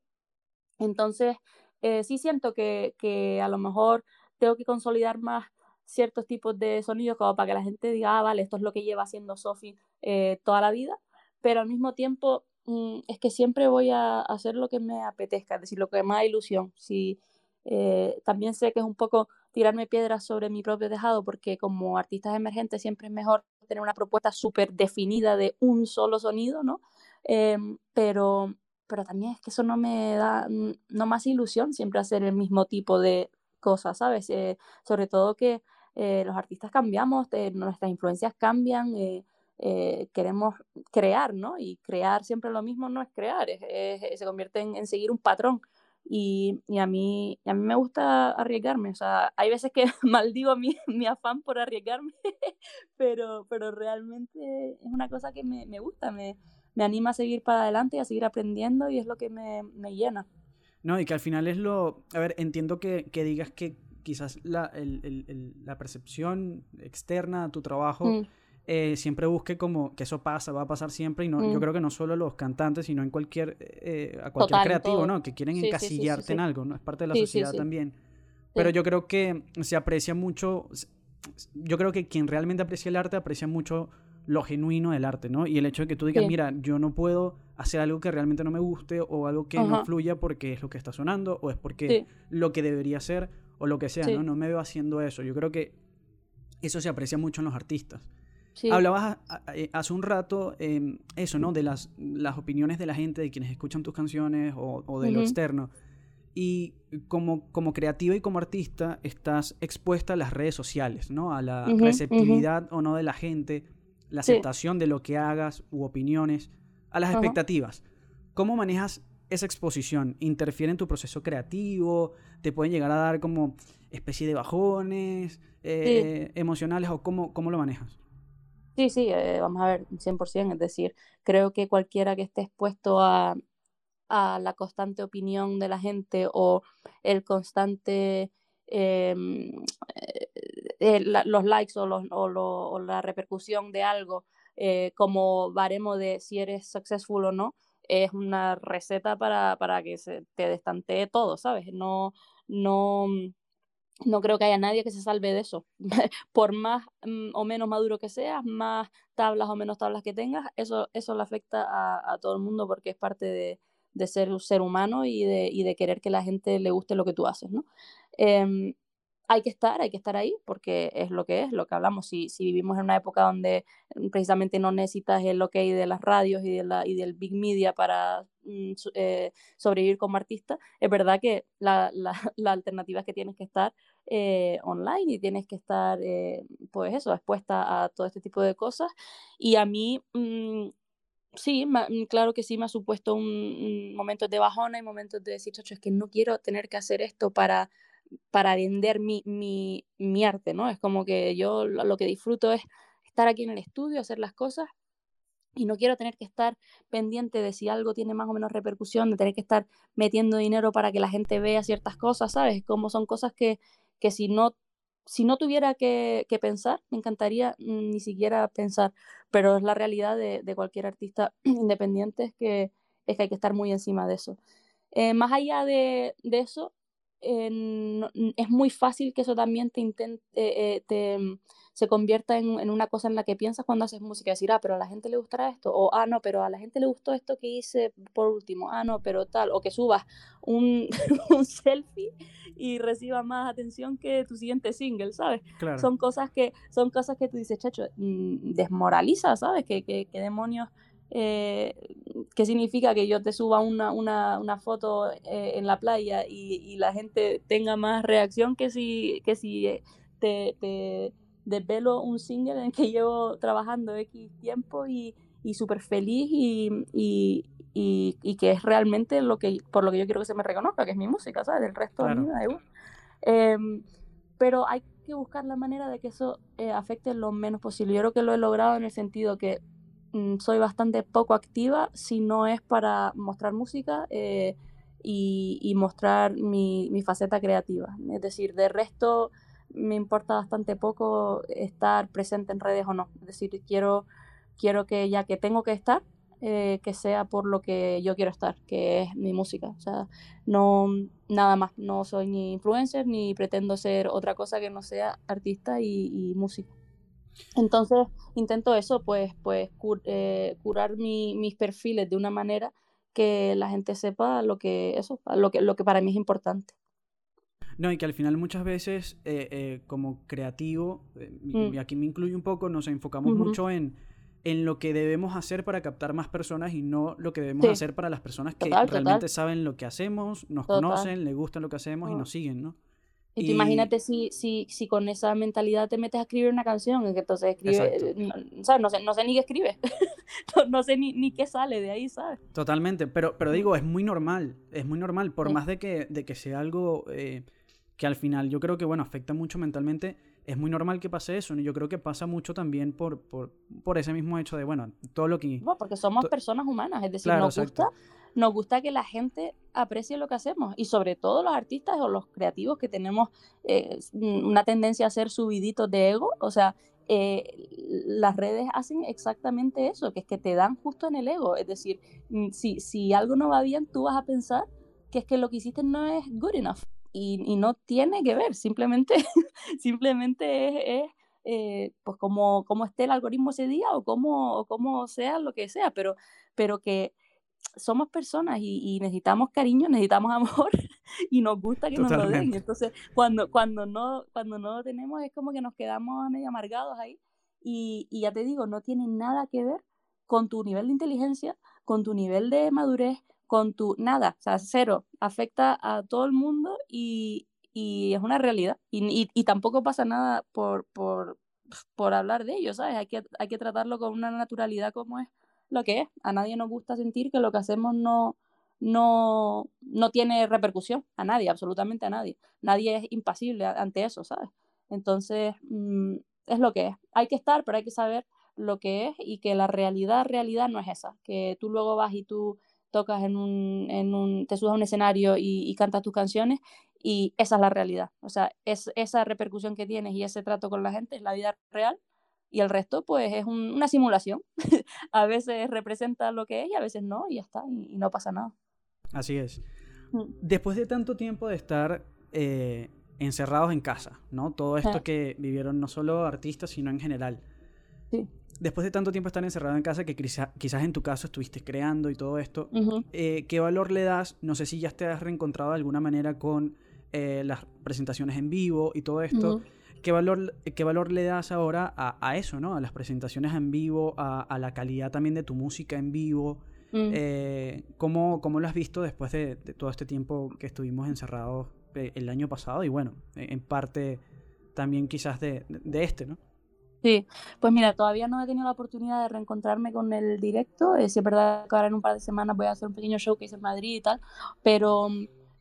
Entonces, eh, sí siento que, que, a lo mejor tengo que consolidar más ciertos tipos de sonidos como para que la gente diga, ah, vale, esto es lo que lleva haciendo Sophie eh, toda la vida, pero al mismo tiempo Mm, es que siempre voy a hacer lo que me apetezca, es decir, lo que me da ilusión. Si, eh, también sé que es un poco tirarme piedras sobre mi propio tejado, porque como artistas emergentes siempre es mejor tener una propuesta súper definida de un solo sonido, ¿no? Em, pero, pero también es que eso no me da, mm, no más ilusión siempre hacer el mismo tipo de cosas, ¿sabes? Eh, sobre todo que eh, los artistas cambiamos, nuestras influencias cambian, eh, queremos crear, ¿no? Y crear siempre lo mismo no es crear, se convierte en, seguir un patrón. Y, y, a, mí, a mí me gusta arriesgarme, o sea, hay veces que [laughs] maldigo mi, [laughs] mi afán por arriesgarme, [laughs] pero, pero realmente es una cosa que me, me gusta, me, me, anima a seguir para adelante y a seguir aprendiendo y es lo que me, me llena.
No, y que al final es lo... A ver, entiendo que, que digas que quizás la, el, el, la percepción externa a tu trabajo... Mm. Eh, siempre busque como que eso pasa, va a pasar siempre y no, yo mm. creo que no solo los cantantes, sino en cualquier, eh, a cualquier creativo, ¿no? Que quieren encasillarte en algo, ¿no? Es parte de la sociedad también. Pero yo creo que se aprecia mucho, yo creo que quien realmente aprecia el arte aprecia mucho lo genuino del arte, ¿no? Y el hecho de que tú digas, mira, yo no puedo hacer algo que realmente no me guste o algo que no fluya porque es lo que está sonando o es porque lo que debería ser o lo que sea, ¿no? No me veo haciendo eso. Yo creo que eso se aprecia mucho en los artistas. Hablabas eh, hace un rato em, eso, ¿no? De las, las opiniones de la gente, de quienes escuchan tus canciones o, de lo externo. Y como, como creativa y como artista estás expuesta a las redes sociales, ¿no? A la receptividad o no de la gente, la aceptación de lo que hagas u opiniones, a las expectativas. ¿Cómo manejas esa exposición? ¿Interfiere en tu proceso creativo? ¿Te pueden llegar a dar como especie de bajones eh, emocionales o cómo, cómo lo manejas?
Sí, sí, eh, vamos a ver, 100%, es decir, creo que cualquiera que esté expuesto a, a la constante opinión de la gente o el constante, em, eh, los likes o, los, o, o, la repercusión de algo eh, como baremo de si eres successful o no, es una receta para, para que se te destantee todo, ¿sabes? No, no, no creo que haya nadie que se salve de eso. [laughs] Por más mm, o menos maduro que seas, más tablas o menos tablas que tengas, eso, eso le afecta a, todo el mundo porque es parte de, de, ser un ser humano y de, y de querer que la gente le guste lo que tú haces, ¿no? Em, hay que estar, hay que estar ahí, porque es lo que es, lo que hablamos. Si, si vivimos en una época donde mm, precisamente no necesitas el ok de las radios y, de la, y del big media para mm, eh, sobrevivir como artista, es verdad que la, la, [laughs] la alternativa es que tienes que estar eh, online y tienes que estar, eh, pues eso, expuesta a todo este tipo de cosas. Y a mí... Mm, sí, claro que sí me ha supuesto un, momentos de bajona y momentos de decir, chacho, es que no quiero tener que hacer esto para para vender mi, mi, mi arte, ¿no? Es como que yo lo que disfruto es estar aquí en el estudio, hacer las cosas y no quiero tener que estar pendiente de si algo tiene más o menos repercusión, de tener que estar metiendo dinero para que la gente vea ciertas cosas, ¿sabes? Como son cosas que, que si no si no tuviera que, que, pensar, me encantaría ni siquiera pensar, pero es la realidad de, de cualquier artista [clears throat] independiente, es que, es que hay que estar muy encima de eso. Eh, más allá de, de eso, eh, es muy fácil que eso también te, intente, eh, te se convierta en, en, una cosa en la que piensas cuando haces música, decir, ah, pero a la gente le gustará esto, o ah, no, pero a la gente le gustó esto que hice por último, ah, no, pero tal, o que subas un, [laughs] un selfie y reciba más atención que tu siguiente single, ¿sabes? Claro. Son cosas que son cosas que tú dices, chacho, mm, desmoraliza, ¿sabes? ¿Qué, qué, qué demonios? Eh, ¿Qué significa que yo te suba una, una, una foto eh, en la playa y, y, la gente tenga más reacción que si, que si eh, te, te desvelo un single en el que llevo trabajando X tiempo y, y súper feliz y, y, y, que es realmente lo que, por lo que yo quiero que se me reconozca, que es mi música, ¿sabes? El resto claro. de mi vida, eh, pero hay que buscar la manera de que eso eh, afecte lo menos posible. Yo creo que lo he logrado en el sentido que mm, soy bastante poco activa si no es para mostrar música eh, y, y, mostrar mi, mi faceta creativa. Es decir, de resto me importa bastante poco estar presente en redes o no. Es decir, quiero, quiero que ya que tengo que estar, eh, que sea por lo que yo quiero estar, que es mi música. O sea, no nada más. No soy ni influencer ni pretendo ser otra cosa que no sea artista y, y músico. Entonces intento eso, pues, pues eh, curar mi, mis perfiles de una manera que la gente sepa lo que eso, lo que, lo que para mí es importante.
No, y que al final muchas veces eh, eh, como creativo, eh, mm. y aquí me incluye un poco, nos enfocamos uh -huh. mucho en, en lo que debemos hacer para captar más personas y no lo que debemos sí. hacer para las personas que total, realmente total. saben lo que hacemos, nos total. conocen, les gustan lo que hacemos oh. y nos siguen, ¿no?
Y, y imagínate si, si, si con esa mentalidad te metes a escribir una canción, que entonces escribe, ¿sabes? No sé, no sé ni qué escribe, [laughs] no, no, sé ni, ni, qué sale de ahí, ¿sabes?
Totalmente, pero, pero digo, es muy normal, es muy normal, por sí. más de que, de que sea algo... Eh, que al final yo creo que, bueno, afecta mucho mentalmente. Es muy normal que pase eso, ¿no? Yo creo que pasa mucho también por, por, por ese mismo hecho de, bueno, todo lo que...
Porque somos personas humanas, es decir, claro, nos, gusta, nos gusta que la gente aprecie lo que hacemos y sobre todo los artistas o los creativos que tenemos eh, una tendencia a ser subiditos de ego, o sea, eh, las redes hacen exactamente eso, que es que te dan justo en el ego, es decir, mm, si, si algo no va bien, tú vas a pensar que es que lo que hiciste no es good enough y, y no tiene que ver, simplemente, [laughs] simplemente es, es eh, pues como, como esté el algoritmo ese día o como, o como sea lo que sea, pero, pero que somos personas y, y, necesitamos cariño, [laughs] necesitamos amor [laughs] y nos gusta que Totalmente. nos lo den. Entonces, cuando, cuando, no, cuando no lo tenemos es como que nos quedamos medio amargados ahí y, y ya te digo, no tiene nada que ver con tu nivel de inteligencia, con tu nivel de madurez, con tu nada, o sea, cero, afecta a todo el mundo y, y es una realidad. Y, y, tampoco pasa nada por, por, por hablar de ello, ¿sabes? Hay que, hay que tratarlo con una naturalidad como es lo que es. A nadie nos gusta sentir que lo que hacemos no, no, no tiene repercusión, a nadie, absolutamente a nadie. Nadie es impasible ante eso, ¿sabes? Entonces, mmm, es lo que es. Hay que estar, pero hay que saber lo que es y que la realidad, realidad no es esa. Que tú luego vas y tú tocas en un, en un te subes a un escenario y, y, cantas tus canciones y esa es la realidad. O sea, es, esa repercusión que tienes y ese trato con la gente es la vida real y el resto pues es un, una simulación. [laughs] a veces representa lo que es y a veces no y ya está y, y no pasa nada.
Así es. Mm. Después de tanto tiempo de estar eh, encerrados en casa, ¿no? Todo esto que vivieron no solo artistas, sino en general.
Sí
después de tanto tiempo estar encerrado en casa, que quizá, quizás en tu caso estuviste creando y todo esto, uh -huh. eh, ¿qué valor le das? No sé si ya te has reencontrado de alguna manera con eh, las presentaciones en vivo y todo esto. Uh -huh. ¿Qué valor, ¿Qué valor le das ahora a, a eso, ¿no? A las presentaciones en vivo, a, a, la calidad también de tu música en vivo. Mm. Eh, ¿cómo, ¿cómo, lo has visto después de, de, todo este tiempo que estuvimos encerrados el año pasado? Y bueno, en parte también quizás de, de este, ¿no?
Sí, pues mira, todavía no he tenido la oportunidad de reencontrarme con el directo. Eh, es verdad que ahora en un par de semanas voy a hacer un pequeño show que hice en Madrid y tal, pero,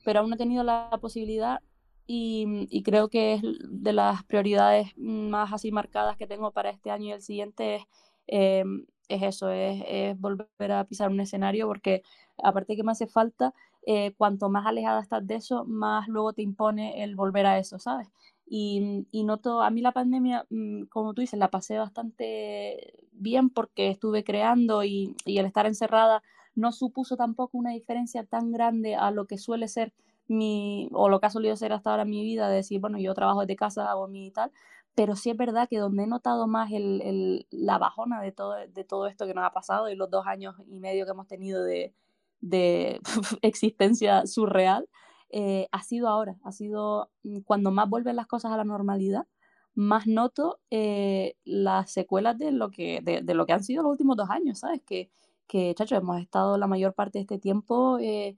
pero aún no he tenido la posibilidad y, creo que es de las prioridades más así marcadas que tengo para este año y el siguiente es, em, es eso, es, volver a pisar un escenario porque aparte que me hace falta, eh, cuanto más alejada estás de eso, más luego te impone el volver a eso, ¿sabes? Y, y noto, a mí la pandemia, mm, como tú dices, la pasé bastante bien porque estuve creando y, y el estar encerrada no supuso tampoco una diferencia tan grande a lo que suele ser mi, o lo que ha solido ser hasta ahora mi vida, de decir, bueno, yo trabajo desde casa, hago mi tal, pero sí es verdad que donde he notado más el, el, la bajona de todo, de todo esto que nos ha pasado y los dos años y medio que hemos tenido de, de [laughs] existencia surreal, eh, ha sido ahora, ha sido mm, cuando más vuelven las cosas a la normalidad, más noto eh, las secuelas de lo, que, de, de, lo que han sido los últimos dos años, ¿sabes? Que, que chacho, hemos estado la mayor parte de este tiempo eh,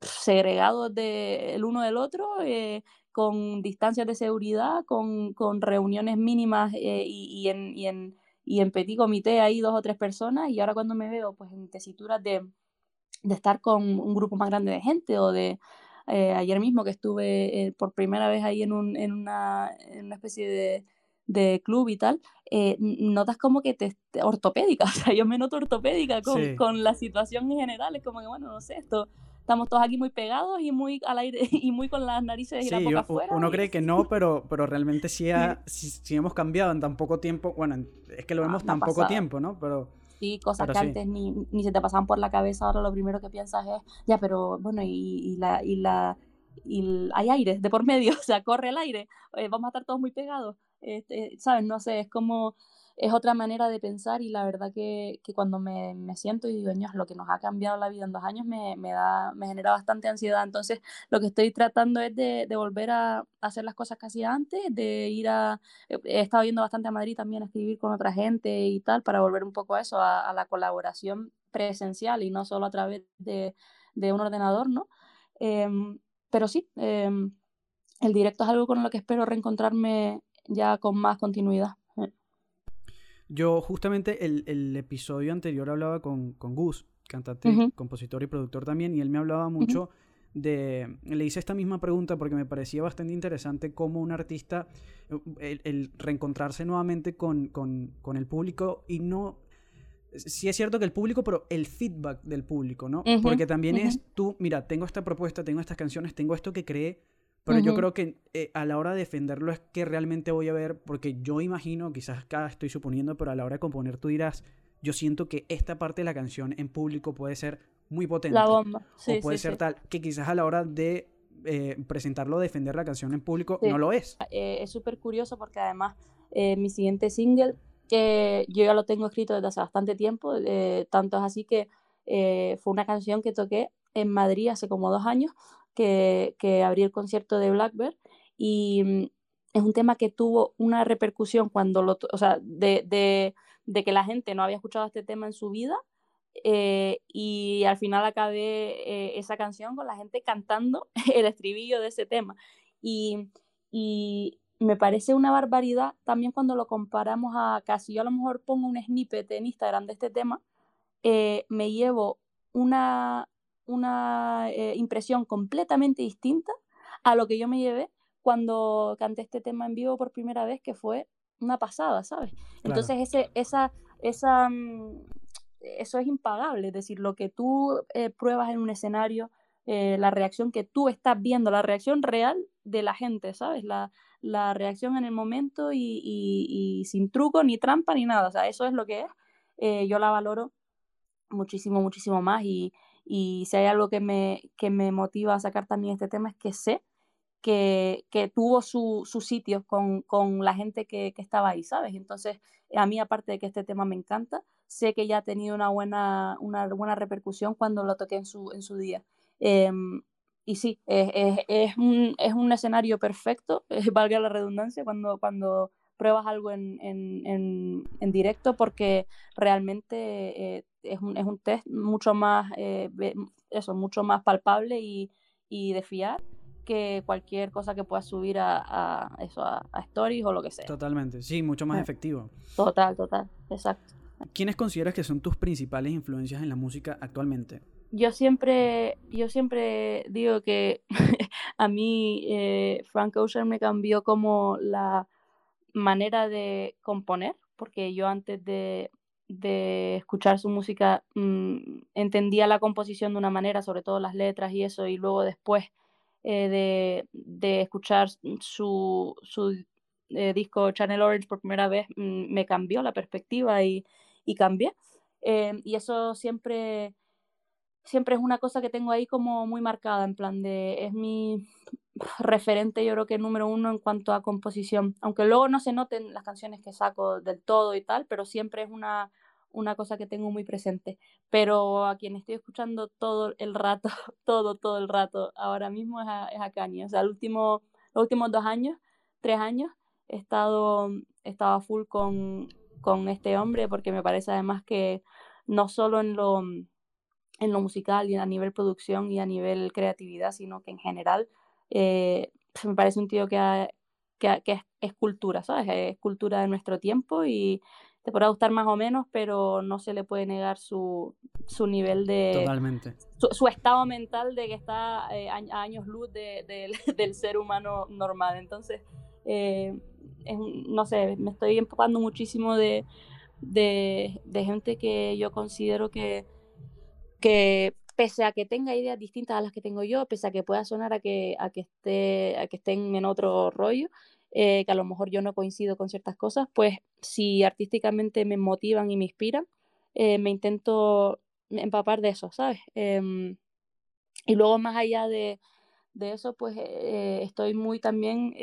segregados de, el uno del otro, eh, con distancias de seguridad, con, con reuniones mínimas eh, y, y, en, y, en, y en petit comité hay dos o tres personas y ahora cuando me veo pues en tesituras de, de estar con un grupo más grande de gente o de eh, ayer mismo que estuve por primera vez ahí en, un, en, una, en una especie de, de club y tal, eh, notas como que te, ortopédica, [laughs] o sea, yo me noto ortopédica con, con, la situación en general, es como que, bueno, no sé, esto, estamos todos aquí muy pegados y muy al aire [laughs] y muy con las narices y la boca afuera.
Uno cree que no, pero, pero realmente sí, sí, [laughs] hemos cambiado en tan poco tiempo. Bueno, es que lo vemos tan poco tiempo, ¿no? Pero.
Cosas que antes ni, ni, se te pasaban por la cabeza, ahora lo primero que piensas es, ya, pero bueno, y, y la, y la y hay aire de por medio, [laughs] o sea, corre el aire, eh, vamos a estar todos muy pegados, este, ¿sabes? No sé, es como es otra manera de pensar y la verdad que, que cuando me, me, siento y digo, lo que nos ha cambiado la vida en dos años me, me, da, me genera bastante ansiedad. Entonces, lo que estoy tratando es de, de volver a, hacer las cosas que hacía antes, de ir a... He estado yendo bastante a Madrid también a escribir con otra gente y tal, para volver un poco a eso, a, la colaboración presencial y no solo a través de, de un ordenador, ¿no? Eh, pero sí, eh, el directo es algo con lo que espero reencontrarme ya con más continuidad.
Yo justamente el, el, episodio anterior hablaba con, con Gus, cantante, compositor y productor también, y él me hablaba mucho de... Le hice esta misma pregunta porque me parecía bastante interesante cómo un artista, el, el reencontrarse nuevamente con, con, con, el público y no... Sí es cierto que el público, pero el feedback del público, ¿no? porque también es tú, mira, tengo esta propuesta, tengo estas canciones, tengo esto que creé, pero yo creo que eh, a la hora de defenderlo es que realmente voy a ver, porque yo imagino, quizás acá estoy suponiendo, pero a la hora de componer tú dirás, yo siento que esta parte de la canción en público puede ser muy potente.
La bomba.
Sí, o puede ser tal, que quizás a la hora de eh, presentarlo, defender la canción en público, no lo es.
Ah, eh, es súper curioso porque además mi siguiente single, que yo ya lo tengo escrito desde hace bastante tiempo, tanto es así que fue una canción que toqué en Madrid hace como dos años que, que abrí el concierto de Blackbird y mm, es un tema que tuvo una repercusión cuando lo, o sea, de, de, de que la gente no había escuchado este tema en su vida eh, y al final acabé eh, esa canción con la gente cantando [laughs] el estribillo de ese tema. Y, y me parece una barbaridad también cuando lo comparamos a casi yo a lo mejor pongo un snippet en Instagram de este tema eh, me llevo una, una eh, impresión completamente distinta a lo que yo me llevé cuando canté este tema en vivo por primera vez, que fue una pasada, ¿sabes? Entonces ese, esa, esa, mm, eso es impagable, es decir, lo que tú eh, pruebas en un escenario, eh, la reacción que tú estás viendo, la reacción real de la gente, ¿sabes? La, la reacción en el momento y, y, y, sin truco, ni trampa, ni nada, o sea, eso es lo que es. yo la valoro muchísimo, muchísimo más y, y si hay algo que me, que me motiva a sacar también este tema es que sé que, que tuvo su, su sitio con, con, la gente que, que, estaba ahí, ¿sabes? Entonces, a mí, aparte de que este tema me encanta, sé que ya ha tenido una buena, una buena repercusión cuando lo toqué en su, en su día. Eh, y sí, es, es, es, un, es, un, escenario perfecto, [laughs] valga la redundancia, cuando, cuando pruebas algo en, en, en, en directo porque realmente eh, es, un, es un test mucho más, eh, eso, mucho más palpable y, y, de fiar que cualquier cosa que puedas subir a, a eso, a, a, stories o lo que sea.
Totalmente, sí, mucho más efectivo.
Total, total, exacto.
¿Quiénes consideras que son tus principales influencias en la música actualmente?
Yo siempre, yo siempre digo que [laughs] a mí eh, Frank Ocean me cambió como la manera de componer, porque yo antes de, de escuchar su música mm, entendía la composición de una manera, sobre todo las letras y eso, y luego después eh, de, de, escuchar su, su eh, disco Channel Orange por primera vez, mm, me cambió la perspectiva y, y cambié. Eh, y eso siempre, siempre es una cosa que tengo ahí como muy marcada, en plan de, es mi [laughs] referente yo creo que número uno en cuanto a composición, aunque luego no se noten las canciones que saco del todo y tal, pero siempre es una, una cosa que tengo muy presente. Pero a quien estoy escuchando todo el rato, [laughs] todo, todo el rato, ahora mismo es a, es a Kanye. O sea, el último, los últimos dos años, tres años, he estado, estaba full con, con este hombre porque me parece además que no solo en lo, en lo musical y a nivel producción y a nivel creatividad, sino que en general eh, me parece un tío que, que, que es, es, cultura, ¿sabes? Es cultura de nuestro tiempo y te podrá gustar más o menos, pero no se le puede negar su, su nivel de...
Totalmente.
Su, su, estado mental de que está eh, a, a, años luz de, de, [laughs] del ser humano normal. Entonces, eh, es, no sé, me estoy empapando muchísimo de, de, de, gente que yo considero que, que pese a que tenga ideas distintas a las que tengo yo, pese a que pueda sonar a que, a que, esté, a que estén en otro rollo, eh, que a lo mejor yo no coincido con ciertas cosas, pues si artísticamente me motivan y me inspiran, eh, me intento empapar de eso, ¿sabes? Eh, y luego más allá de, de eso, pues eh, estoy muy también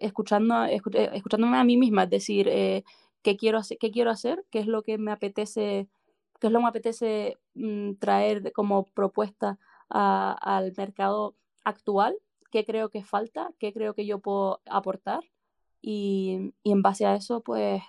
escuchando, escuch escuchándome a mí misma, es decir, qué, quiero hacer, qué quiero hacer, qué es lo que me apetece, qué es lo que me apetece mm, traer como propuesta a, al mercado actual qué creo que falta, qué creo que yo puedo aportar y, y en base a eso, pues,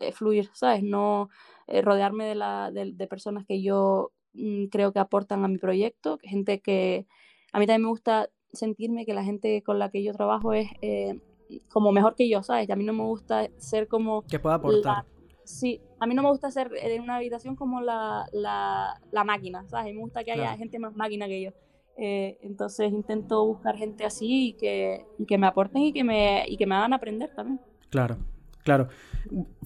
eh, fluir, ¿sabes? No eh, rodearme de, la, de, de, personas que yo mm, creo que aportan a mi proyecto, gente que a mí también me gusta sentirme que la gente con la que yo trabajo es eh, como mejor que yo, ¿sabes? Y a mí no me gusta ser como...
Que pueda aportar.
La, sí, a mí no me gusta ser en una habitación como la, la, la máquina, ¿sabes? Me gusta que haya claro. gente más máquina que yo. Eh, entonces intento buscar gente así y que, y que me aporten y que me, y que me hagan aprender también.
Claro, claro.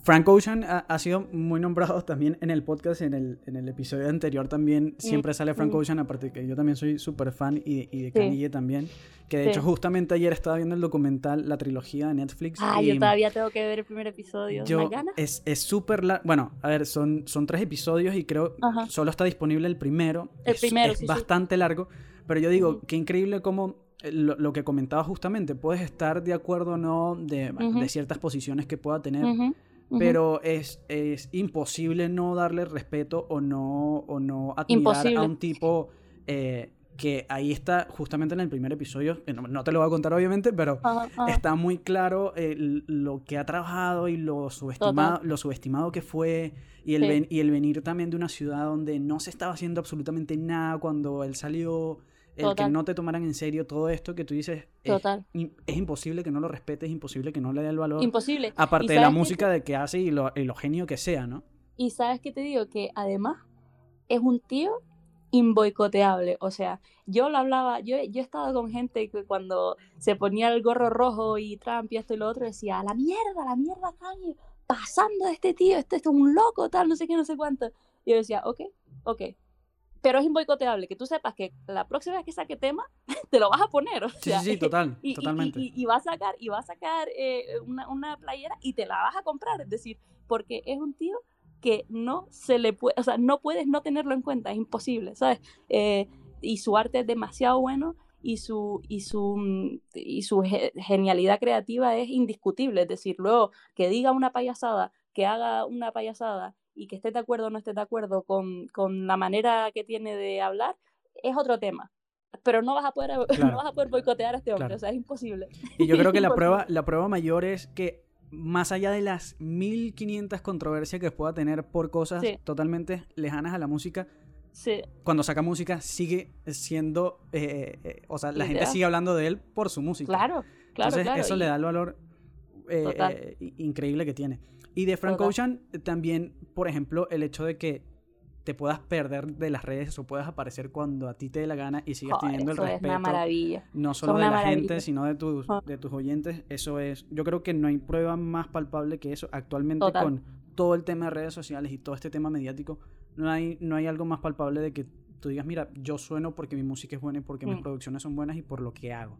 Frank Ocean ha, ha, sido muy nombrado [laughs] también en el podcast, en el, en el episodio anterior también siempre mm. sale Frank mm. Ocean, aparte que yo también soy súper fan y, y, de Kanye sí. también, que de sí. hecho justamente ayer estaba viendo el documental, la trilogía de Netflix.
Ah, yo todavía tengo que ver el primer episodio.
Yo, es súper, bueno, a ver, son, son tres episodios y creo
Ajá.
solo está disponible el primero.
El
es,
primero,
es
sí,
bastante largo, pero yo digo, -huh. qué increíble cómo lo, lo, que comentaba justamente, puedes estar de acuerdo o no de, uh -huh. de, ciertas posiciones que pueda tener, uh -huh. pero es, es, imposible no darle respeto o no, o no admirar imposible. a un tipo eh, que ahí está justamente en el primer episodio, no, no, te lo voy a contar obviamente, pero está muy claro eh, lo que ha trabajado y lo subestimado, lo subestimado que fue y el, sí. ven, y el venir también de una ciudad donde no se estaba haciendo absolutamente nada cuando él salió el Total. que no te tomaran en serio todo esto que tú dices es, es, imposible que no lo respetes, es imposible que no le dé el valor.
Imposible.
Aparte de la música de que hace y lo, y lo, genio que sea, ¿no?
Y sabes que te digo que además es un tío imboicoteable, o sea, yo lo hablaba, yo, yo he estado con gente que cuando se ponía el gorro rojo y Trump y esto y lo otro decía, a la mierda, a la mierda, Kanye, pasando de este tío, este, este es un loco, tal, no sé qué, no sé cuánto. Y yo decía, ok, ok, pero es imboicoteable que tú sepas que la próxima vez que saque tema [laughs] te lo vas a poner o sea,
sí, sí, total, [laughs]
y,
totalmente.
y, y, y, va a sacar y va a sacar eh, una, una, playera y te la vas a comprar es decir porque es un tío que no se le puede o sea no puedes no tenerlo en cuenta es imposible sabes eh, y su arte es demasiado bueno y su y su y su genialidad creativa es indiscutible es decir luego que diga una payasada que haga una payasada y que esté de acuerdo o no esté de acuerdo con, con, la manera que tiene de hablar, es otro tema. Pero no vas a poder, [laughs] claro. no vas a poder boicotear a este hombre, claro. o sea, es imposible.
Y yo creo que [laughs] la prueba, la prueba mayor es que más allá de las 1500 controversias que pueda tener por cosas sí. totalmente lejanas a la música,
sí.
cuando saca música sigue siendo, eh, eh, o sea, la gente sigue hablando de él por su música.
Claro, claro.
Entonces
claro.
eso y... le da el valor eh, increíble que tiene. Y de Frank Total. Ocean también, por ejemplo, el hecho de que te puedas perder de las redes o puedas aparecer cuando a ti te dé la gana y sigas teniendo el respeto.
Es una maravilla.
No solo de la gente, sino de tus, de tus oyentes. Eso es, yo creo que no hay prueba más palpable que eso. Actualmente con todo el tema de redes sociales y todo este tema mediático, no hay, no hay algo más palpable de que tú digas, mira, yo sueno porque mi música es buena y porque mis mm. producciones son buenas y por lo que hago.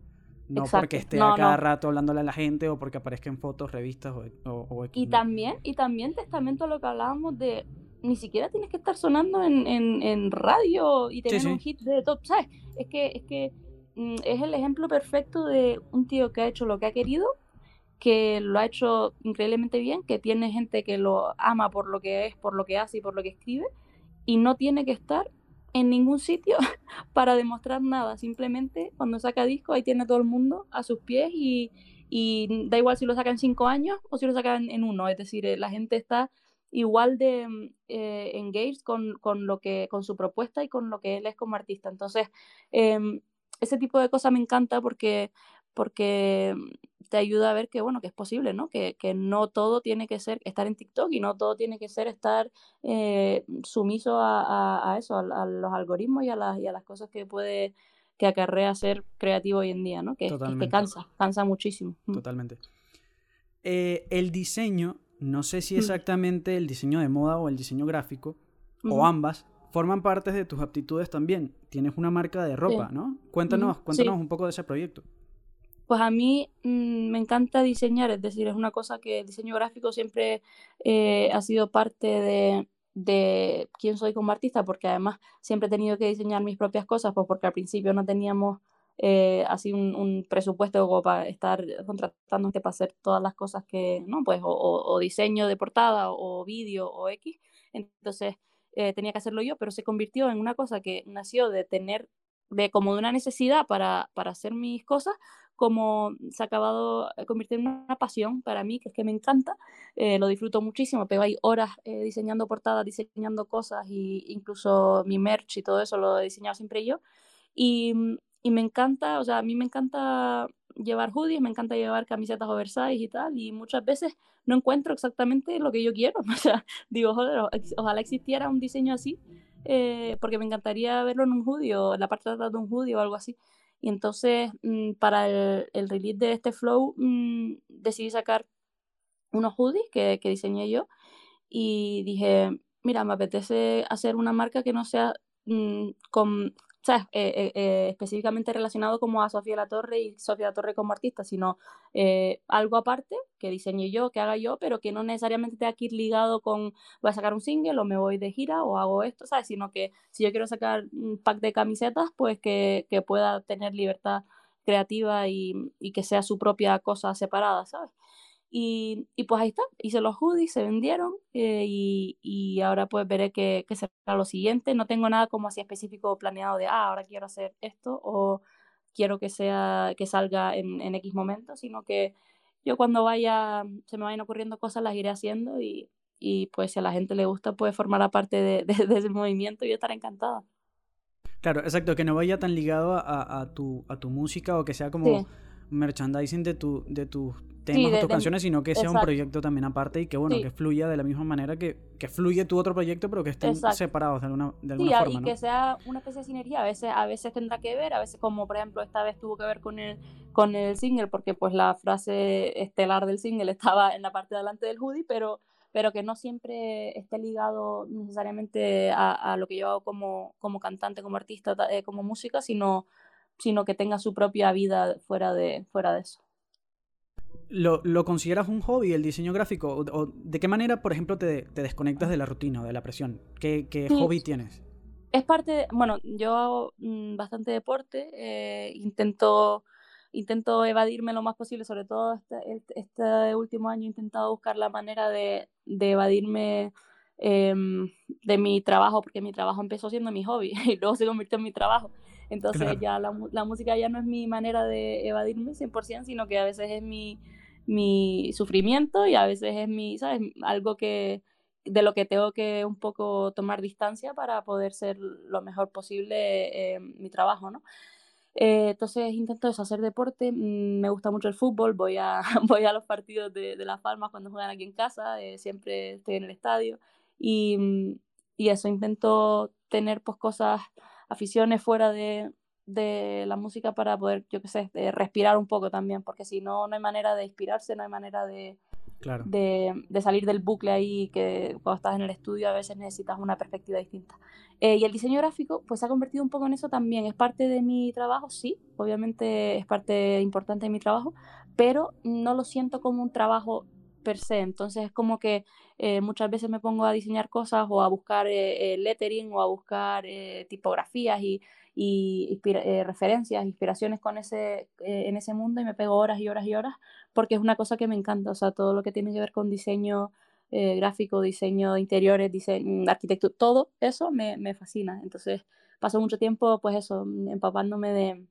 No porque esté a cada rato hablándole a la gente o porque aparezca en fotos, revistas o, o,
Y también, y también testamento a lo que hablábamos de ni siquiera tienes que estar sonando en, en, radio y tener un hit de top, ¿sabes? Es que, es que mm, es el ejemplo perfecto de un tío que ha hecho lo que ha querido, que lo ha hecho increíblemente bien, que tiene gente que lo ama por lo que es, por lo que hace y por lo que escribe, y no tiene que estar en ningún sitio [laughs] para demostrar nada. Simplemente cuando saca disco, ahí tiene todo el mundo a sus pies y, y da igual si lo saca en cinco años o si lo saca en, uno. Es decir, eh, la gente está igual de mm, eh, engaged con, con, lo que, con su propuesta y con lo que él es como artista. Entonces, em, ese tipo de cosas me encanta porque, porque te ayuda a ver que, bueno, que es posible, ¿no? Que, que no todo tiene que ser estar en TikTok y no todo tiene que ser estar eh, sumiso a, a, eso, a, los algoritmos y a, las, y a las cosas que puede que acarrea ser creativo hoy en día, ¿no? Que, que, cansa, cansa muchísimo.
Mm. Totalmente. Eh, el diseño, no sé si mm. exactamente el diseño de moda o el diseño gráfico, o ambas, forman parte de tus aptitudes también. Tienes una marca de ropa, ¿no? Cuéntanos, cuéntanos un poco de ese proyecto.
Pues a mí mm, me encanta diseñar, es decir, es una cosa que el diseño gráfico siempre eh, ha sido parte de, de quién soy como artista, porque además siempre he tenido que diseñar mis propias cosas, pues porque al principio no teníamos eh, así un, presupuesto como para estar contratando para hacer todas las cosas que, ¿no? Pues o, diseño de portada o, vídeo o X. Entonces eh, tenía que hacerlo yo, pero se convirtió en una cosa que nació de tener, de como de una necesidad para, para hacer mis cosas, como se ha acabado eh, convirtiendo en una pasión para mí, que es que me encanta, eh, lo disfruto muchísimo, pero hay horas eh, diseñando portadas, diseñando cosas, y incluso mi merch y todo eso lo he diseñado siempre yo. Y, y me encanta, o sea, a mí me encanta llevar hoodies, me encanta llevar camisetas oversize y tal, y muchas veces no encuentro exactamente lo que yo quiero. [laughs] O sea, digo, joder, ojalá existiera un diseño así, porque me encantaría verlo en un hoodie en la parte de atrás de un hoodie o algo así. Y entonces, mm, para el, el, release de este flow, mm, decidí sacar unos hoodies que, que diseñé yo y dije, mira, me apetece hacer una marca que no sea mm, con sea, eh, eh, eh, específicamente relacionado como a Sofía La Torre y Sofía La Torre como artista, sino algo aparte que diseñe yo, que haga yo, pero que no necesariamente tenga que ir ligado con voy a sacar un single o me voy de gira o hago esto, ¿sabes? Sino que si yo quiero sacar un pack de camisetas, pues que, que pueda tener libertad creativa y, y que sea su propia cosa separada, ¿sabes? Y, y, pues ahí está, hice los hoodies, se vendieron eh, y, y, ahora pues veré qué, qué, será lo siguiente. No tengo nada como así específico planeado de, ah, ahora quiero hacer esto o quiero que sea que salga en, en X momento, sino que yo cuando vaya, se me vayan ocurriendo cosas, las iré haciendo y, y pues si a la gente le gusta, pues formar parte de, [laughs] de, ese movimiento y yo estaré encantada.
Claro, exacto, que no vaya tan ligado a, a, tu, a tu música o que sea como merchandising de, tu, de tus temas o tus canciones, sino que sea un proyecto también aparte y que bueno, que fluya de la misma manera que, que fluye tu otro proyecto, pero que estén separados de alguna, de alguna
sí,
forma.
Y que sea una especie de sinergia, a veces, a veces tendrá que ver, a veces como por ejemplo esta vez tuvo que ver con el, con el single, porque pues la frase estelar del single estaba en la parte de adelante del hoodie, pero pero que no siempre esté ligado necesariamente a, a lo que yo hago como, como cantante, como artista, eh, como música, sino sino que tenga su propia vida fuera de, fuera de eso.
¿Lo, ¿Lo, consideras un hobby el diseño gráfico? ¿O, de qué manera, por ejemplo, te, te, desconectas de la rutina o de la presión? ¿Qué, qué hobby tienes?
Es parte, bueno, yo hago mm, bastante deporte, eh, intento, intento evadirme lo más posible, sobre todo este, este, último año he intentado buscar la manera de, de evadirme em, de mi trabajo, porque mi trabajo empezó siendo mi hobby [laughs] y luego se convirtió en mi trabajo. Entonces ya la, la, música ya no es mi manera de evadirme 100%, sino que a veces es mi, mi sufrimiento y a veces es mi, ¿sabes? Algo que de lo que tengo que un poco tomar distancia para poder ser lo mejor posible en mi trabajo, ¿no? Eh, entonces intento hacer deporte, mm, me gusta mucho el fútbol, voy a, [laughs] voy a los partidos de, de Las Palmas cuando juegan aquí en casa, eh, siempre estoy en el estadio y, mm, y eso, intento tener pues cosas, aficiones fuera de, de la música para poder, yo qué sé, de respirar un poco también, porque si no, no hay manera de inspirarse, no hay manera de, de, salir del bucle ahí que cuando estás en el estudio a veces necesitas una perspectiva distinta. Eh, y el diseño gráfico pues se ha convertido un poco en eso también. Es parte de mi trabajo, sí, obviamente es parte importante de mi trabajo, pero no lo siento como un trabajo per se. Entonces es como que eh, muchas veces me pongo a diseñar cosas o a buscar eh, lettering o a buscar tipografías y y eh, referencias, inspiraciones con ese, eh, en ese mundo y me pego horas y horas y horas porque es una cosa que me encanta, o sea, todo lo que tiene que ver con diseño eh, gráfico, diseño de interiores, diseño, arquitectura, todo eso me, me, fascina. Entonces paso mucho tiempo, pues eso, empapándome de,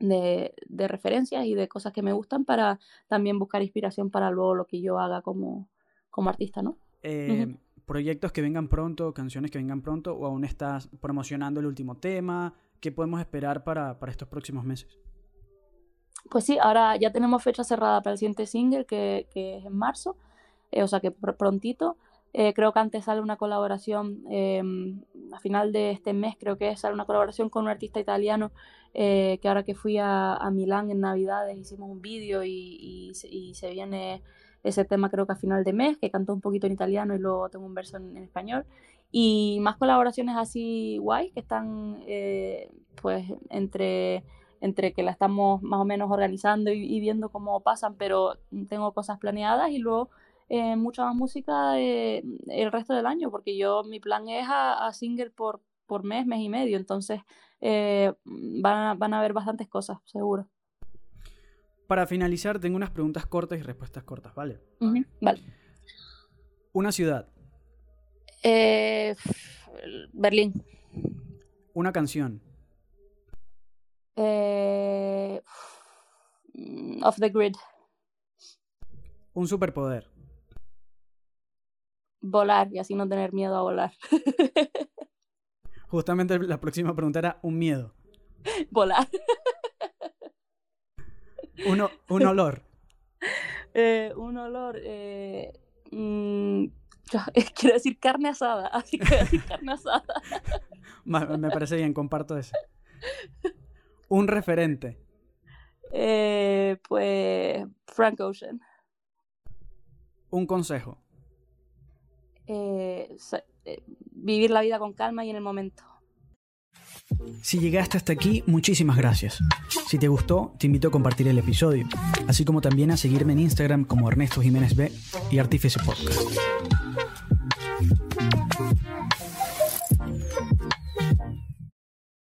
de, de, referencias y de cosas que me gustan para también buscar inspiración para luego lo que yo haga como, como artista, ¿no?
proyectos que vengan pronto, canciones que vengan pronto, o aún estás promocionando el último tema? ¿Qué podemos esperar para, estos próximos meses?
Pues sí, ahora ya tenemos fecha cerrada para el siguiente single, que, es en marzo, eh, o sea que prontito. Eh, creo que antes sale una colaboración, em, a final de este mes creo que sale una colaboración con un artista italiano, eh, que ahora que fui a, Milán en Navidades hicimos un vídeo y, y, se viene ese tema creo que a final de mes, que cantó un poquito en italiano y luego tengo un verso en, español. Y más colaboraciones así guay que están eh, pues entre, entre que la estamos más o menos organizando y, viendo cómo pasan, pero tengo cosas planeadas y luego eh, mucha más música eh, el resto del año, porque yo mi plan es a, a single por, por mes, mes y medio, entonces van, van a haber bastantes cosas, seguro.
Para finalizar, tengo unas preguntas cortas y respuestas cortas, ¿vale?
Vale.
Una ciudad.
Eh, Berlín.
Una canción.
Eh, off the grid.
Un superpoder.
Volar y así no tener miedo a volar. [laughs]
Justamente la próxima pregunta era un miedo.
Volar.
Uno, un olor. [laughs]
Eh, un olor. Eh, mm, quiero decir carne asada, [laughs] así que decir carne asada.
Me parece bien, comparto eso. Un referente.
Eh, pues Frank Ocean.
Un consejo.
Vivir la vida con calma y en el momento.
Si llegaste hasta aquí, muchísimas gracias. Si te gustó, te invito a compartir el episodio, así como también a seguirme en Instagram como Ernesto Jiménez B y Artífice Podcast.